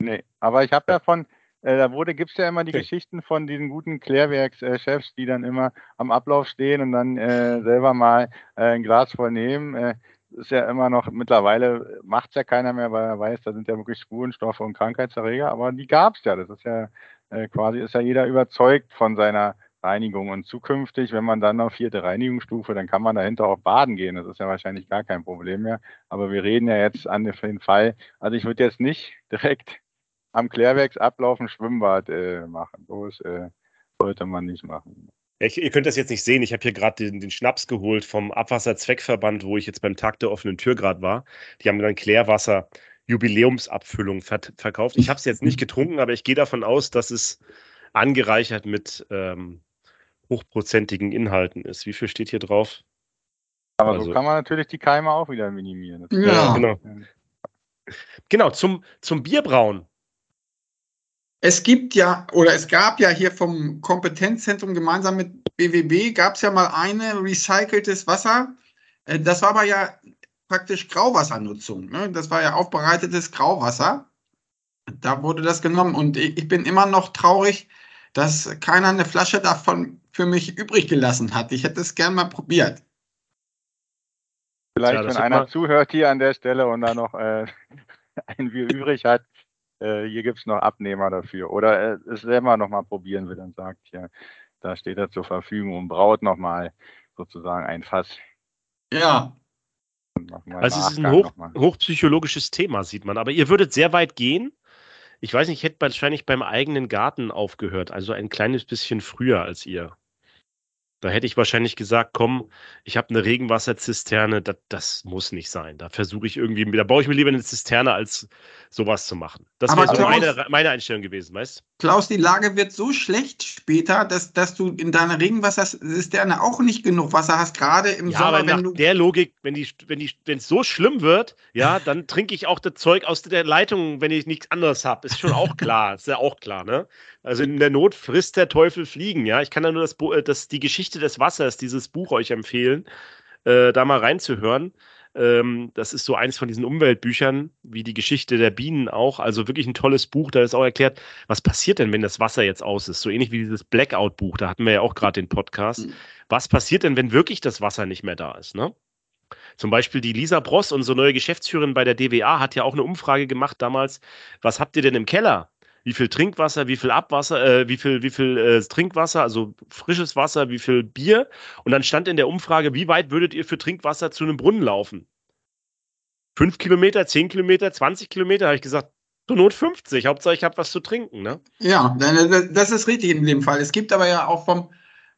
Nee, aber ich habe ja von, äh, da wurde, gibt es ja immer die okay. Geschichten von diesen guten Klärwerkschefs, die dann immer am Ablauf stehen und dann äh, selber mal äh, ein Glas voll nehmen. Äh, ist ja immer noch, mittlerweile macht es ja keiner mehr, weil er weiß, da sind ja wirklich Spurenstoffe und Krankheitserreger, aber die gab es ja. Das ist ja äh, quasi, ist ja jeder überzeugt von seiner Reinigung. Und zukünftig, wenn man dann auf vierte Reinigungsstufe, dann kann man dahinter auch baden gehen. Das ist ja wahrscheinlich gar kein Problem mehr. Aber wir reden ja jetzt an den Fall. Also ich würde jetzt nicht direkt am Klärwerksablauf ein Schwimmbad äh, machen. Das äh, sollte man nicht machen. Ich, ihr könnt das jetzt nicht sehen. Ich habe hier gerade den, den, Schnaps geholt vom Abwasserzweckverband, wo ich jetzt beim Tag der offenen Tür gerade war. Die haben dann Klärwasser Jubiläumsabfüllung ver verkauft. Ich habe es jetzt nicht getrunken, aber ich gehe davon aus, dass es angereichert mit ähm, hochprozentigen Inhalten ist. Wie viel steht hier drauf? Aber also, so kann man natürlich die Keime auch wieder minimieren. Ja, genau. Genau, zum, zum Bierbrauen es gibt ja, oder es gab ja hier vom Kompetenzzentrum gemeinsam mit BWB, gab es ja mal eine recyceltes Wasser. Äh, das war aber ja praktisch Grauwassernutzung. Ne? Das war ja aufbereitetes Grauwasser. Da wurde das genommen und ich bin immer noch traurig, dass keiner eine Flasche davon für mich übrig gelassen hat. Ich hätte es gern mal probiert. Vielleicht, ja, wenn einer zuhört hier an der Stelle und da noch äh, ein Bier übrig hat, äh, hier gibt es noch Abnehmer dafür. Oder äh, es selber nochmal probieren will und sagt, hier, da steht er zur Verfügung und braut nochmal sozusagen ein Fass. Ja. Also es ist ein hoch, hochpsychologisches Thema, sieht man. Aber ihr würdet sehr weit gehen. Ich weiß nicht, ich hätte wahrscheinlich beim eigenen Garten aufgehört, also ein kleines bisschen früher als ihr. Da hätte ich wahrscheinlich gesagt, komm, ich habe eine Regenwasserzisterne, das, das muss nicht sein. Da versuche ich irgendwie, da baue ich mir lieber eine Zisterne, als sowas zu machen. Das wäre so meine, meine Einstellung gewesen, weißt du? Klaus, die Lage wird so schlecht später, dass, dass du in deiner Regenwasserzisterne auch nicht genug Wasser hast, gerade im ja, Sommer. Aber wenn nach der Logik, wenn die, wenn die, wenn es so schlimm wird, ja, dann trinke ich auch das Zeug aus der Leitung, wenn ich nichts anderes habe. Ist schon auch klar, ist ja auch klar, ne? Also in der Not frisst der Teufel Fliegen, ja. Ich kann da nur das, äh, das die Geschichte des Wassers, dieses Buch euch empfehlen, äh, da mal reinzuhören. Ähm, das ist so eins von diesen Umweltbüchern, wie die Geschichte der Bienen auch. Also wirklich ein tolles Buch. Da ist auch erklärt, was passiert denn, wenn das Wasser jetzt aus ist. So ähnlich wie dieses Blackout-Buch. Da hatten wir ja auch gerade den Podcast. Mhm. Was passiert denn, wenn wirklich das Wasser nicht mehr da ist? Ne? Zum Beispiel die Lisa Bross, unsere neue Geschäftsführerin bei der DWA, hat ja auch eine Umfrage gemacht damals. Was habt ihr denn im Keller? Wie viel Trinkwasser, wie viel Abwasser, äh, wie viel, wie viel äh, Trinkwasser, also frisches Wasser, wie viel Bier. Und dann stand in der Umfrage, wie weit würdet ihr für Trinkwasser zu einem Brunnen laufen? Fünf Kilometer, zehn Kilometer, 20 Kilometer, habe ich gesagt, zur Not 50. Hauptsache, ich habe was zu trinken. Ne? Ja, das ist richtig in dem Fall. Es gibt aber ja auch vom,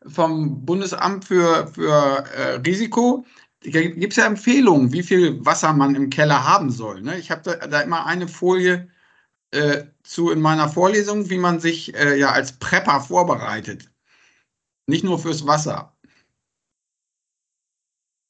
vom Bundesamt für, für äh, Risiko, gibt es ja Empfehlungen, wie viel Wasser man im Keller haben soll. Ne? Ich habe da, da immer eine Folie äh, zu in meiner Vorlesung, wie man sich äh, ja als Prepper vorbereitet. Nicht nur fürs Wasser.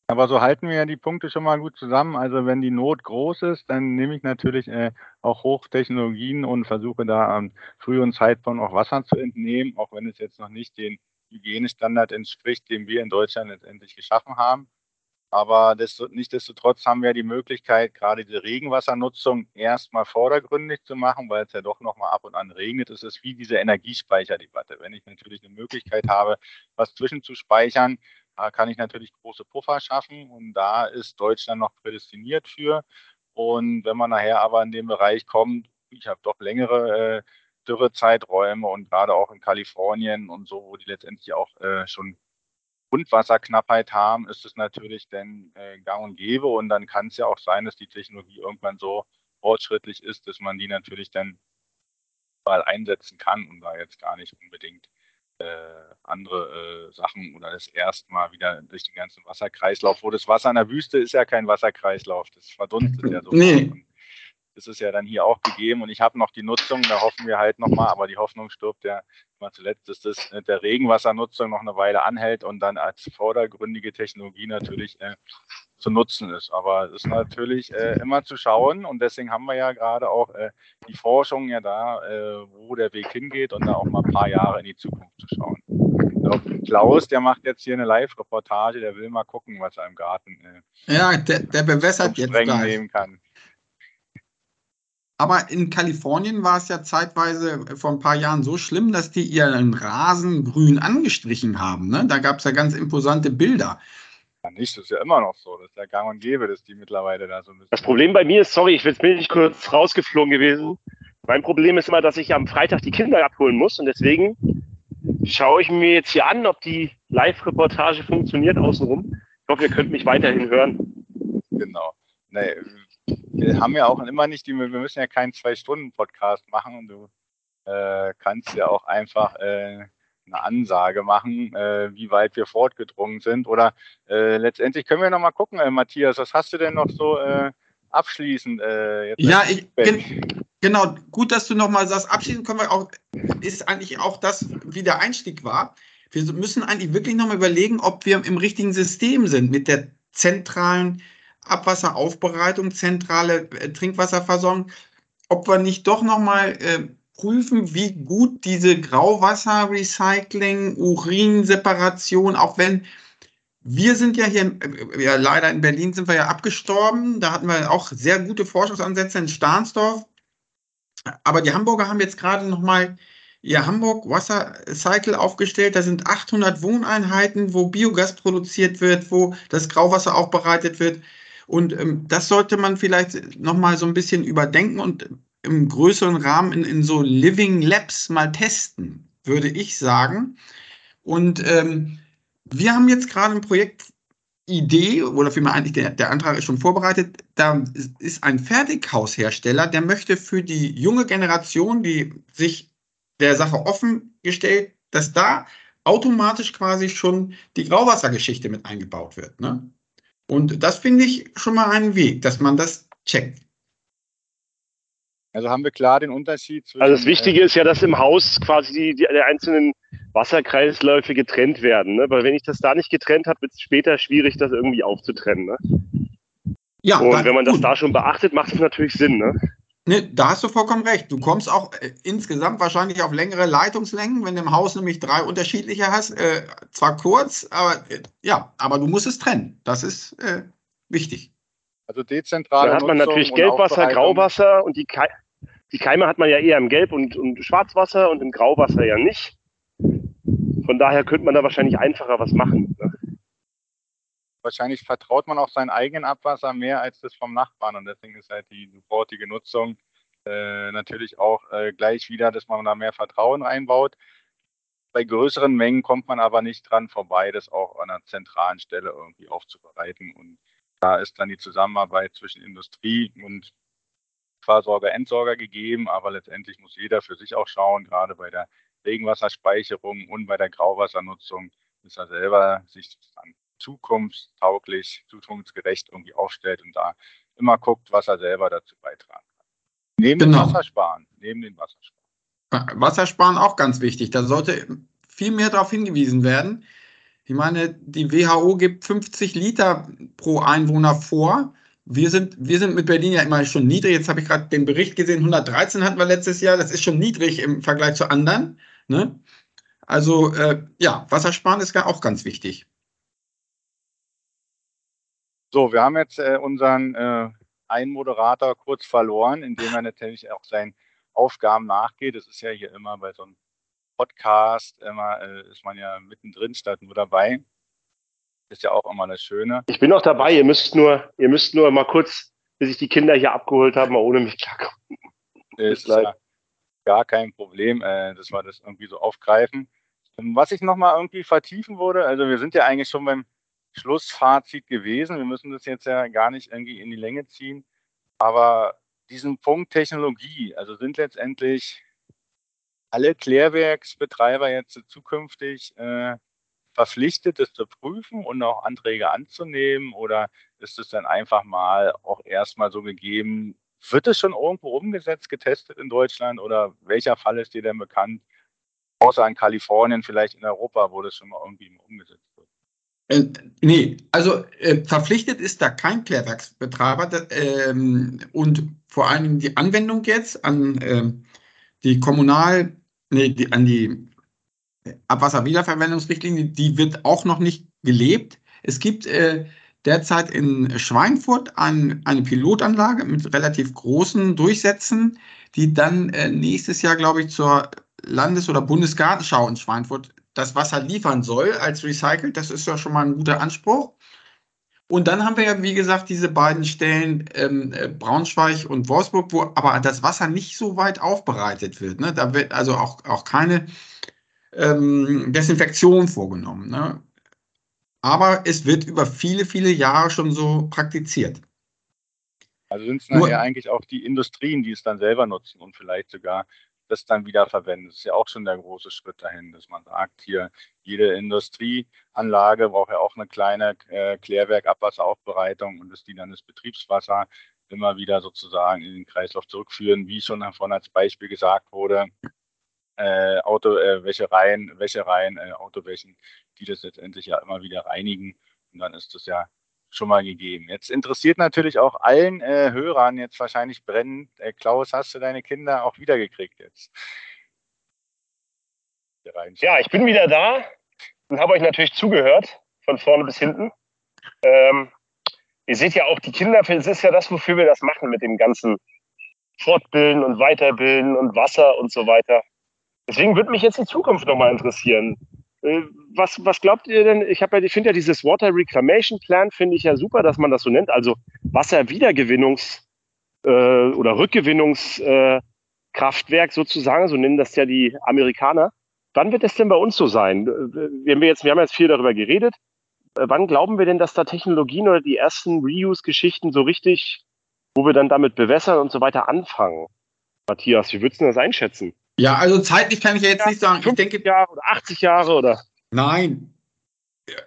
Aber so halten wir ja die Punkte schon mal gut zusammen. Also wenn die Not groß ist, dann nehme ich natürlich äh, auch Hochtechnologien und versuche da am frühen Zeitpunkt auch Wasser zu entnehmen, auch wenn es jetzt noch nicht den Hygienestandard entspricht, den wir in Deutschland letztendlich geschaffen haben. Aber desto, nichtsdestotrotz haben wir die Möglichkeit, gerade die Regenwassernutzung erstmal vordergründig zu machen, weil es ja doch nochmal ab und an regnet. Es ist wie diese Energiespeicherdebatte. Wenn ich natürlich eine Möglichkeit habe, was zwischenzuspeichern, da kann ich natürlich große Puffer schaffen und da ist Deutschland noch prädestiniert für. Und wenn man nachher aber in den Bereich kommt, ich habe doch längere äh, Dürrezeiträume und gerade auch in Kalifornien und so, wo die letztendlich auch äh, schon Grundwasserknappheit haben, ist es natürlich dann äh, gang und gäbe. Und dann kann es ja auch sein, dass die Technologie irgendwann so fortschrittlich ist, dass man die natürlich dann mal einsetzen kann und da jetzt gar nicht unbedingt äh, andere äh, Sachen oder das erstmal wieder durch den ganzen Wasserkreislauf, wo das Wasser in der Wüste ist ja kein Wasserkreislauf, das verdunstet ja so. Nee. Ist ja dann hier auch gegeben und ich habe noch die Nutzung, da hoffen wir halt nochmal, aber die Hoffnung stirbt ja immer zuletzt, dass das mit der Regenwassernutzung noch eine Weile anhält und dann als vordergründige Technologie natürlich äh, zu nutzen ist. Aber es ist natürlich äh, immer zu schauen und deswegen haben wir ja gerade auch äh, die Forschung ja da, äh, wo der Weg hingeht und da auch mal ein paar Jahre in die Zukunft zu schauen. Glaube, Klaus, der macht jetzt hier eine Live-Reportage, der will mal gucken, was er im Garten äh, ja, der, der bewässert jetzt nehmen kann. Aber in Kalifornien war es ja zeitweise vor ein paar Jahren so schlimm, dass die ihren Rasen grün angestrichen haben. Ne? Da gab es ja ganz imposante Bilder. Ja, nicht, das ist ja immer noch so. Das ist ja gang und gäbe, dass die mittlerweile da so ein bisschen. Das Problem bei mir ist, sorry, ich bin nicht kurz rausgeflogen gewesen. Mein Problem ist immer, dass ich am Freitag die Kinder abholen muss und deswegen schaue ich mir jetzt hier an, ob die Live-Reportage funktioniert außenrum. Ich hoffe, ihr könnt mich weiterhin hören. Genau. Nee, wir haben ja auch immer nicht die, wir müssen ja keinen Zwei-Stunden-Podcast machen und du äh, kannst ja auch einfach äh, eine Ansage machen, äh, wie weit wir fortgedrungen sind. Oder äh, letztendlich können wir noch mal gucken, äh, Matthias, was hast du denn noch so äh, abschließend? Ja, ich, gen genau, gut, dass du noch mal sagst, abschließend können wir auch, ist eigentlich auch das, wie der Einstieg war. Wir müssen eigentlich wirklich noch mal überlegen, ob wir im richtigen System sind mit der zentralen Abwasseraufbereitung, zentrale äh, Trinkwasserversorgung, ob wir nicht doch noch mal äh, prüfen, wie gut diese Grauwasserrecycling, Urinseparation, auch wenn wir sind ja hier, äh, ja, leider in Berlin sind wir ja abgestorben. Da hatten wir auch sehr gute Forschungsansätze in Stahnsdorf. Aber die Hamburger haben jetzt gerade nochmal ihr Hamburg Wasser Cycle aufgestellt. Da sind 800 Wohneinheiten, wo Biogas produziert wird, wo das Grauwasser aufbereitet wird. Und ähm, das sollte man vielleicht nochmal so ein bisschen überdenken und im größeren Rahmen in, in so Living Labs mal testen, würde ich sagen. Und ähm, wir haben jetzt gerade ein Projekt Idee oder vielmehr eigentlich der, der Antrag ist schon vorbereitet. Da ist ein Fertighaushersteller, der möchte für die junge Generation, die sich der Sache offen gestellt, dass da automatisch quasi schon die Grauwassergeschichte mit eingebaut wird. Ne? Und das finde ich schon mal einen Weg, dass man das checkt. Also haben wir klar den Unterschied zwischen. Also das Wichtige äh, ist ja, dass im Haus quasi die, die, die einzelnen Wasserkreisläufe getrennt werden. Ne? Weil wenn ich das da nicht getrennt habe, wird es später schwierig, das irgendwie aufzutrennen. Ne? Ja. Und wenn man das da schon beachtet, macht es natürlich Sinn. Ne? Ne, da hast du vollkommen recht. Du kommst auch äh, insgesamt wahrscheinlich auf längere Leitungslängen, wenn du im Haus nämlich drei unterschiedliche hast. Äh, zwar kurz, aber äh, ja, aber du musst es trennen. Das ist äh, wichtig. Also dezentral. Dann hat man natürlich Gelbwasser, Grauwasser und die, Ke die Keime hat man ja eher im Gelb- und, und Schwarzwasser und im Grauwasser ja nicht. Von daher könnte man da wahrscheinlich einfacher was machen. Ne? Wahrscheinlich vertraut man auch sein eigenen Abwasser mehr als das vom Nachbarn. Und deswegen ist halt die sofortige Nutzung äh, natürlich auch äh, gleich wieder, dass man da mehr Vertrauen einbaut. Bei größeren Mengen kommt man aber nicht dran vorbei, das auch an einer zentralen Stelle irgendwie aufzubereiten. Und da ist dann die Zusammenarbeit zwischen Industrie und Versorger, Entsorger gegeben, aber letztendlich muss jeder für sich auch schauen, gerade bei der Regenwasserspeicherung und bei der Grauwassernutzung, dass er selber sich an zukunftstauglich, zukunftsgerecht irgendwie aufstellt und da immer guckt, was er selber dazu beitragen kann. Neben genau. dem Wassersparen, neben dem Wassersparen. Wassersparen auch ganz wichtig. Da sollte viel mehr darauf hingewiesen werden. Ich meine, die WHO gibt 50 Liter pro Einwohner vor. Wir sind, wir sind mit Berlin ja immer schon niedrig. Jetzt habe ich gerade den Bericht gesehen, 113 hatten wir letztes Jahr. Das ist schon niedrig im Vergleich zu anderen. Ne? Also äh, ja, Wassersparen ist auch ganz wichtig. So, wir haben jetzt äh, unseren äh, einen Moderator kurz verloren, indem er natürlich auch seinen Aufgaben nachgeht. Das ist ja hier immer bei so einem Podcast, immer äh, ist man ja mittendrin statt nur dabei. Ist ja auch immer das Schöne. Ich bin noch dabei, ihr müsst nur, ihr müsst nur mal kurz, bis ich die Kinder hier abgeholt habe, mal ohne mich klarkommen. Ist ja gar kein Problem, äh, dass wir das irgendwie so aufgreifen. Ähm, was ich nochmal irgendwie vertiefen würde, also wir sind ja eigentlich schon beim Schlussfazit gewesen. Wir müssen das jetzt ja gar nicht irgendwie in die Länge ziehen. Aber diesen Punkt Technologie, also sind letztendlich alle Klärwerksbetreiber jetzt zukünftig äh, verpflichtet, das zu prüfen und auch Anträge anzunehmen? Oder ist es dann einfach mal auch erstmal so gegeben? Wird es schon irgendwo umgesetzt, getestet in Deutschland? Oder welcher Fall ist dir denn bekannt? Außer in Kalifornien, vielleicht in Europa, wo das schon mal irgendwie umgesetzt. Äh, nee, also äh, verpflichtet ist da kein Klärwerksbetreiber ähm, und vor allem die Anwendung jetzt an äh, die Kommunal, nee, die, an die Abwasserwiederverwendungsrichtlinie, die wird auch noch nicht gelebt. Es gibt äh, derzeit in Schweinfurt ein, eine Pilotanlage mit relativ großen Durchsätzen, die dann äh, nächstes Jahr, glaube ich, zur Landes- oder Bundesgartenschau in Schweinfurt das Wasser liefern soll als recycelt. Das ist ja schon mal ein guter Anspruch. Und dann haben wir ja, wie gesagt, diese beiden Stellen ähm, äh, Braunschweig und Wolfsburg, wo aber das Wasser nicht so weit aufbereitet wird. Ne? Da wird also auch, auch keine ähm, Desinfektion vorgenommen. Ne? Aber es wird über viele, viele Jahre schon so praktiziert. Also sind es nachher eigentlich auch die Industrien, die es dann selber nutzen und vielleicht sogar das dann wieder verwenden. Das ist ja auch schon der große Schritt dahin, dass man sagt, hier jede Industrieanlage braucht ja auch eine kleine äh, Klärwerkabwasseraufbereitung und dass die dann das Betriebswasser immer wieder sozusagen in den Kreislauf zurückführen, wie schon davon als Beispiel gesagt wurde. Äh, Autowäschereien, äh, Wäschereien, äh, Autowäschen, die das letztendlich ja immer wieder reinigen. Und dann ist das ja schon mal gegeben. Jetzt interessiert natürlich auch allen äh, Hörern jetzt wahrscheinlich brennend, äh, Klaus, hast du deine Kinder auch wiedergekriegt jetzt? Ja, ich bin wieder da und habe euch natürlich zugehört, von vorne bis hinten. Ähm, ihr seht ja auch, die Kinder, es ist ja das, wofür wir das machen mit dem ganzen Fortbilden und Weiterbilden und Wasser und so weiter. Deswegen würde mich jetzt die Zukunft nochmal interessieren. Äh, was, was glaubt ihr denn? Ich habe ja, ich finde ja dieses Water Reclamation Plan finde ich ja super, dass man das so nennt. Also Wasserwiedergewinnungs- äh, oder Rückgewinnungskraftwerk äh, sozusagen, so nennen das ja die Amerikaner. Wann wird es denn bei uns so sein? Äh, wir haben jetzt, wir haben jetzt viel darüber geredet. Äh, wann glauben wir denn, dass da Technologien oder die ersten Reuse-Geschichten so richtig, wo wir dann damit bewässern und so weiter anfangen? Matthias, wie würdest du das einschätzen? Ja, also zeitlich kann ich ja jetzt nicht sagen. Ich denke Jahre oder 80 Jahre oder. Nein,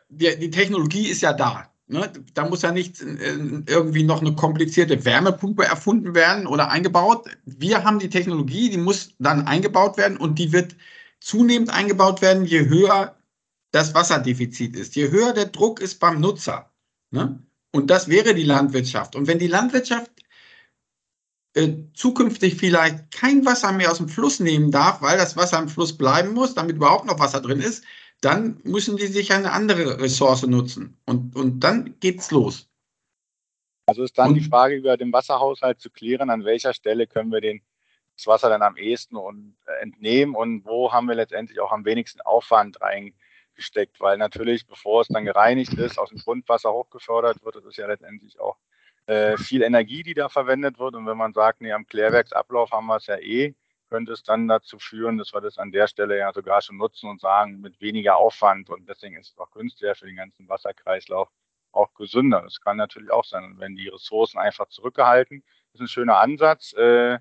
die, die Technologie ist ja da. Ne? Da muss ja nicht äh, irgendwie noch eine komplizierte Wärmepumpe erfunden werden oder eingebaut. Wir haben die Technologie, die muss dann eingebaut werden und die wird zunehmend eingebaut werden, je höher das Wasserdefizit ist, je höher der Druck ist beim Nutzer. Ne? Und das wäre die Landwirtschaft. Und wenn die Landwirtschaft zukünftig vielleicht kein Wasser mehr aus dem Fluss nehmen darf, weil das Wasser im Fluss bleiben muss, damit überhaupt noch Wasser drin ist, dann müssen die sich eine andere Ressource nutzen. Und, und dann geht's los. Also ist dann und, die Frage über den Wasserhaushalt zu klären, an welcher Stelle können wir den, das Wasser dann am ehesten und, äh, entnehmen und wo haben wir letztendlich auch am wenigsten Aufwand reingesteckt, weil natürlich, bevor es dann gereinigt ist, aus dem Grundwasser hochgefördert wird, das ist ja letztendlich auch äh, viel Energie, die da verwendet wird. Und wenn man sagt, nee, am Klärwerksablauf haben wir es ja eh, könnte es dann dazu führen, dass wir das an der Stelle ja sogar schon nutzen und sagen, mit weniger Aufwand. Und deswegen ist es auch günstiger für den ganzen Wasserkreislauf, auch gesünder. Das kann natürlich auch sein. Und wenn die Ressourcen einfach zurückgehalten, ist ein schöner Ansatz. Äh,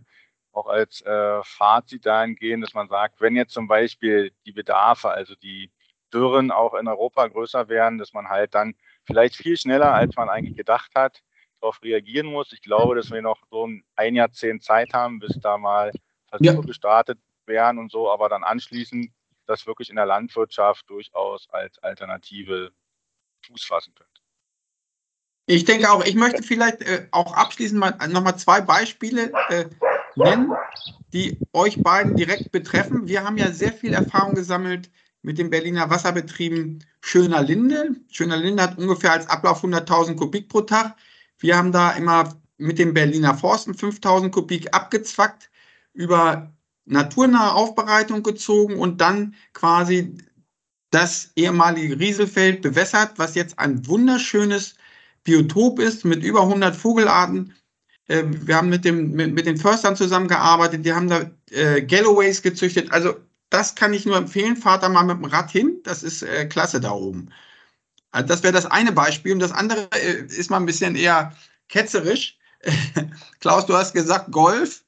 auch als äh, Fazit dahingehend, dass man sagt, wenn jetzt zum Beispiel die Bedarfe, also die Dürren auch in Europa größer wären, dass man halt dann vielleicht viel schneller, als man eigentlich gedacht hat, darauf reagieren muss. Ich glaube, dass wir noch so ein Jahrzehnt Zeit haben, bis da mal Versuche ja. gestartet werden und so, aber dann anschließend das wirklich in der Landwirtschaft durchaus als Alternative Fuß fassen könnte. Ich denke auch, ich möchte vielleicht äh, auch abschließend mal nochmal zwei Beispiele äh, nennen, die euch beiden direkt betreffen. Wir haben ja sehr viel Erfahrung gesammelt mit den Berliner Wasserbetrieben Schöner Linde. Schöner Linde hat ungefähr als Ablauf 100.000 Kubik pro Tag. Wir haben da immer mit dem Berliner Forsten 5.000 Kubik abgezwackt, über naturnahe Aufbereitung gezogen und dann quasi das ehemalige Rieselfeld bewässert, was jetzt ein wunderschönes Biotop ist mit über 100 Vogelarten. Äh, wir haben mit, dem, mit, mit den Förstern zusammengearbeitet, die haben da äh, Galloways gezüchtet. Also das kann ich nur empfehlen. Fahrt da mal mit dem Rad hin. Das ist äh, klasse da oben. Also das wäre das eine Beispiel. Und das andere äh, ist mal ein bisschen eher ketzerisch. Klaus, du hast gesagt Golf.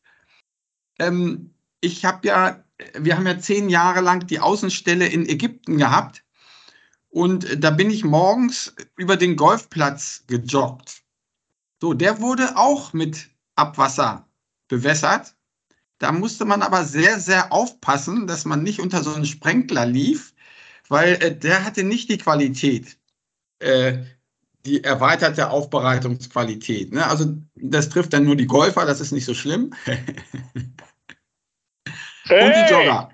Ähm, ich habe ja, wir haben ja zehn Jahre lang die Außenstelle in Ägypten gehabt. Und da bin ich morgens über den Golfplatz gejoggt. So, der wurde auch mit Abwasser bewässert. Da musste man aber sehr, sehr aufpassen, dass man nicht unter so einen Sprenkler lief, weil äh, der hatte nicht die Qualität, äh, die erweiterte Aufbereitungsqualität. Ne? Also das trifft dann nur die Golfer, das ist nicht so schlimm. Hey. Und die Jogger.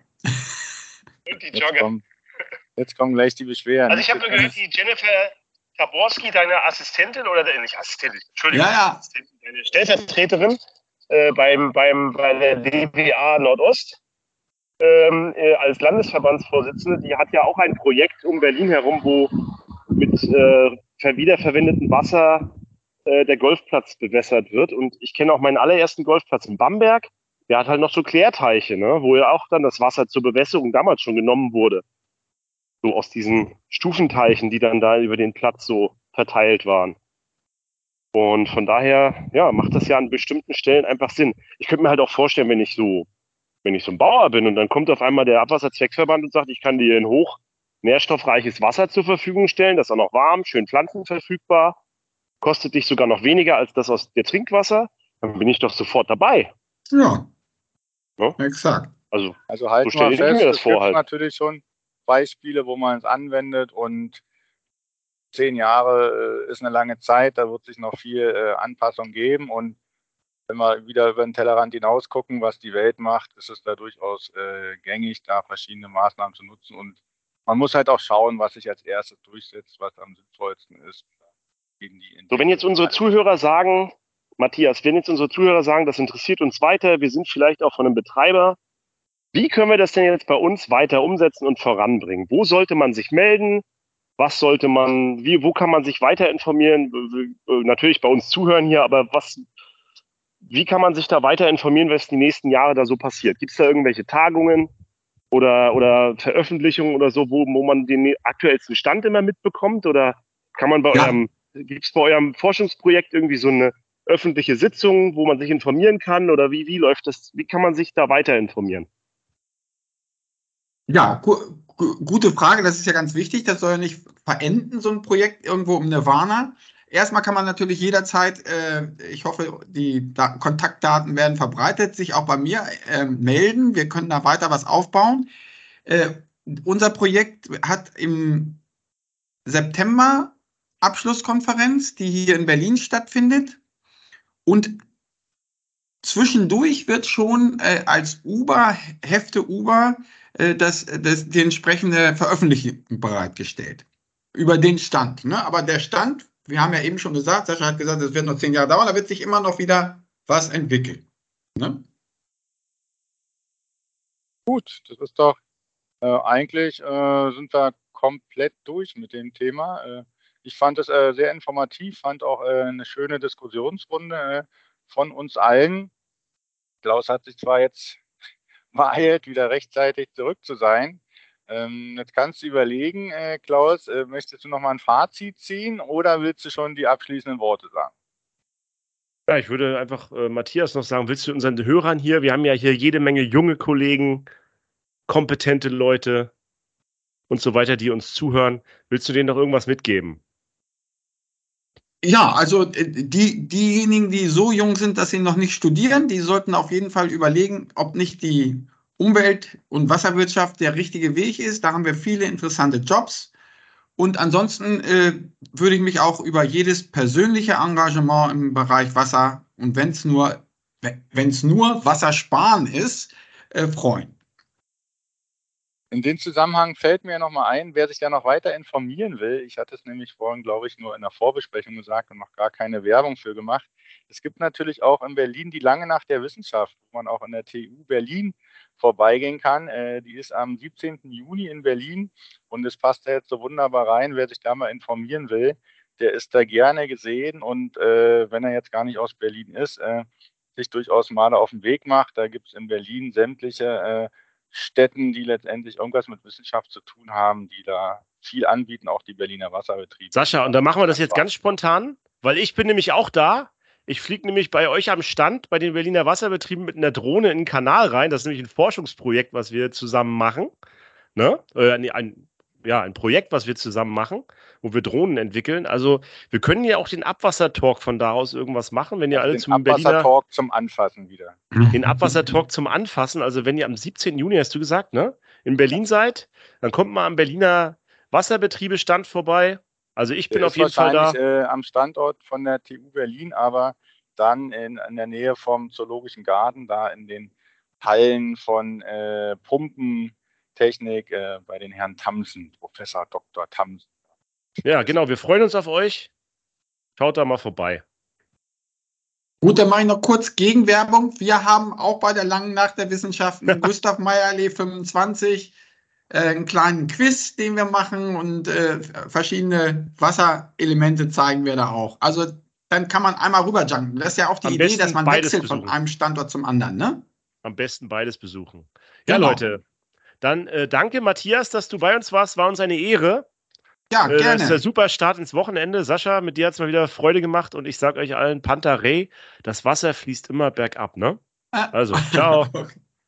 Und die Jogger. Jetzt kommen, jetzt kommen gleich die Beschwerden. Also ich habe nur gehört, die Jennifer Taborski, deine Assistentin oder nicht Assistentin, Entschuldigung, ja, ja. Assistentin, deine Stellvertreterin äh, beim, beim, bei der DWA Nordost ähm, äh, als Landesverbandsvorsitzende, die hat ja auch ein Projekt um Berlin herum, wo mit äh, wiederverwendetem Wasser äh, der Golfplatz bewässert wird. Und ich kenne auch meinen allerersten Golfplatz in Bamberg. Der hat halt noch so Klärteiche, ne, wo ja auch dann das Wasser zur Bewässerung damals schon genommen wurde so aus diesen Stufenteichen, die dann da über den Platz so verteilt waren. Und von daher, ja, macht das ja an bestimmten Stellen einfach Sinn. Ich könnte mir halt auch vorstellen, wenn ich so, wenn ich so ein Bauer bin und dann kommt auf einmal der Abwasserzweckverband und sagt, ich kann dir ein hoch nährstoffreiches Wasser zur Verfügung stellen, das ist auch noch warm, schön pflanzenverfügbar, kostet dich sogar noch weniger als das aus der Trinkwasser, dann bin ich doch sofort dabei. Ja. ja? Exakt. Also, also halt so mal fest, mir das vor halt. natürlich schon Beispiele, wo man es anwendet und zehn Jahre äh, ist eine lange Zeit, da wird sich noch viel äh, Anpassung geben und wenn wir wieder über den Tellerrand hinaus gucken, was die Welt macht, ist es da durchaus äh, gängig, da verschiedene Maßnahmen zu nutzen und man muss halt auch schauen, was sich als erstes durchsetzt, was am sinnvollsten ist. So, wenn jetzt unsere Zuhörer sagen, Matthias, wenn jetzt unsere Zuhörer sagen, das interessiert uns weiter, wir sind vielleicht auch von einem Betreiber wie können wir das denn jetzt bei uns weiter umsetzen und voranbringen? Wo sollte man sich melden? Was sollte man, wie, wo kann man sich weiter informieren? Natürlich bei uns zuhören hier, aber was, wie kann man sich da weiter informieren, was die nächsten Jahre da so passiert? Gibt es da irgendwelche Tagungen oder, oder Veröffentlichungen oder so, wo, wo man den aktuellsten Stand immer mitbekommt? Oder kann man bei ja. eurem, gibt es bei eurem Forschungsprojekt irgendwie so eine öffentliche Sitzung, wo man sich informieren kann? Oder wie, wie läuft das? Wie kann man sich da weiter informieren? Ja, gu gute Frage. Das ist ja ganz wichtig. Das soll ja nicht verenden, so ein Projekt irgendwo im Nirvana. Erstmal kann man natürlich jederzeit, äh, ich hoffe, die da Kontaktdaten werden verbreitet, sich auch bei mir äh, melden. Wir können da weiter was aufbauen. Äh, unser Projekt hat im September Abschlusskonferenz, die hier in Berlin stattfindet. Und zwischendurch wird schon äh, als Uber, Hefte Uber, äh, das, das, die entsprechende Veröffentlichung bereitgestellt. Über den Stand. Ne? Aber der Stand, wir haben ja eben schon gesagt, Sascha hat gesagt, es wird noch zehn Jahre dauern, da wird sich immer noch wieder was entwickeln. Ne? Gut, das ist doch äh, eigentlich äh, sind wir komplett durch mit dem Thema. Äh, ich fand es äh, sehr informativ, fand auch äh, eine schöne Diskussionsrunde von uns allen. Klaus hat sich zwar jetzt beeilt, wieder rechtzeitig zurück zu sein. Ähm, jetzt kannst du überlegen, äh, Klaus, äh, möchtest du noch mal ein Fazit ziehen oder willst du schon die abschließenden Worte sagen? Ja, ich würde einfach äh, Matthias noch sagen, willst du unseren Hörern hier, wir haben ja hier jede Menge junge Kollegen, kompetente Leute und so weiter, die uns zuhören, willst du denen noch irgendwas mitgeben? Ja, also äh, die, diejenigen, die so jung sind, dass sie noch nicht studieren, die sollten auf jeden Fall überlegen, ob nicht die Umwelt- und Wasserwirtschaft der richtige Weg ist. Da haben wir viele interessante Jobs. Und ansonsten äh, würde ich mich auch über jedes persönliche Engagement im Bereich Wasser und wenn es nur, wenn es nur Wassersparen ist, äh, freuen. In dem Zusammenhang fällt mir nochmal ein, wer sich da noch weiter informieren will. Ich hatte es nämlich vorhin, glaube ich, nur in der Vorbesprechung gesagt und noch gar keine Werbung für gemacht. Es gibt natürlich auch in Berlin die Lange Nacht der Wissenschaft, wo man auch in der TU Berlin vorbeigehen kann. Äh, die ist am 17. Juni in Berlin und es passt da jetzt so wunderbar rein. Wer sich da mal informieren will, der ist da gerne gesehen und äh, wenn er jetzt gar nicht aus Berlin ist, äh, sich durchaus mal auf den Weg macht. Da gibt es in Berlin sämtliche Städten, die letztendlich irgendwas mit Wissenschaft zu tun haben, die da viel anbieten, auch die Berliner Wasserbetriebe. Sascha, und da machen wir das jetzt ganz spontan, weil ich bin nämlich auch da. Ich fliege nämlich bei euch am Stand bei den Berliner Wasserbetrieben mit einer Drohne in den Kanal rein. Das ist nämlich ein Forschungsprojekt, was wir zusammen machen. Ne? Äh, ein, ja, ein Projekt, was wir zusammen machen, wo wir Drohnen entwickeln. Also wir können ja auch den Abwassertalk von da aus irgendwas machen, wenn ihr alle den zum Abwassertalk zum Anfassen wieder. Den Abwassertalk zum Anfassen. Also wenn ihr am 17. Juni, hast du gesagt, ne, in Berlin seid, dann kommt mal am Berliner Wasserbetriebestand vorbei. Also ich bin der auf jeden Fall da. Äh, am Standort von der TU Berlin, aber dann in, in der Nähe vom Zoologischen Garten, da in den Hallen von äh, Pumpen, Technik äh, bei den Herrn Tamsen, Professor Dr. Tamsen. Ja, genau. Wir freuen uns auf euch. Schaut da mal vorbei. Gut, dann mache ich noch kurz Gegenwerbung. Wir haben auch bei der Langen Nacht der Wissenschaften Gustav Meyerle 25 äh, einen kleinen Quiz, den wir machen und äh, verschiedene Wasserelemente zeigen wir da auch. Also dann kann man einmal rüberjunken. Das ist ja auch die Am Idee, dass man wechselt besuchen. von einem Standort zum anderen, ne? Am besten beides besuchen. Ja, genau. Leute, dann äh, danke, Matthias, dass du bei uns warst. War uns eine Ehre. Ja, gerne. Äh, das ist ein super Start ins Wochenende. Sascha, mit dir hat es mal wieder Freude gemacht und ich sage euch allen, Panther Ray, das Wasser fließt immer bergab, ne? Ah. Also, ciao.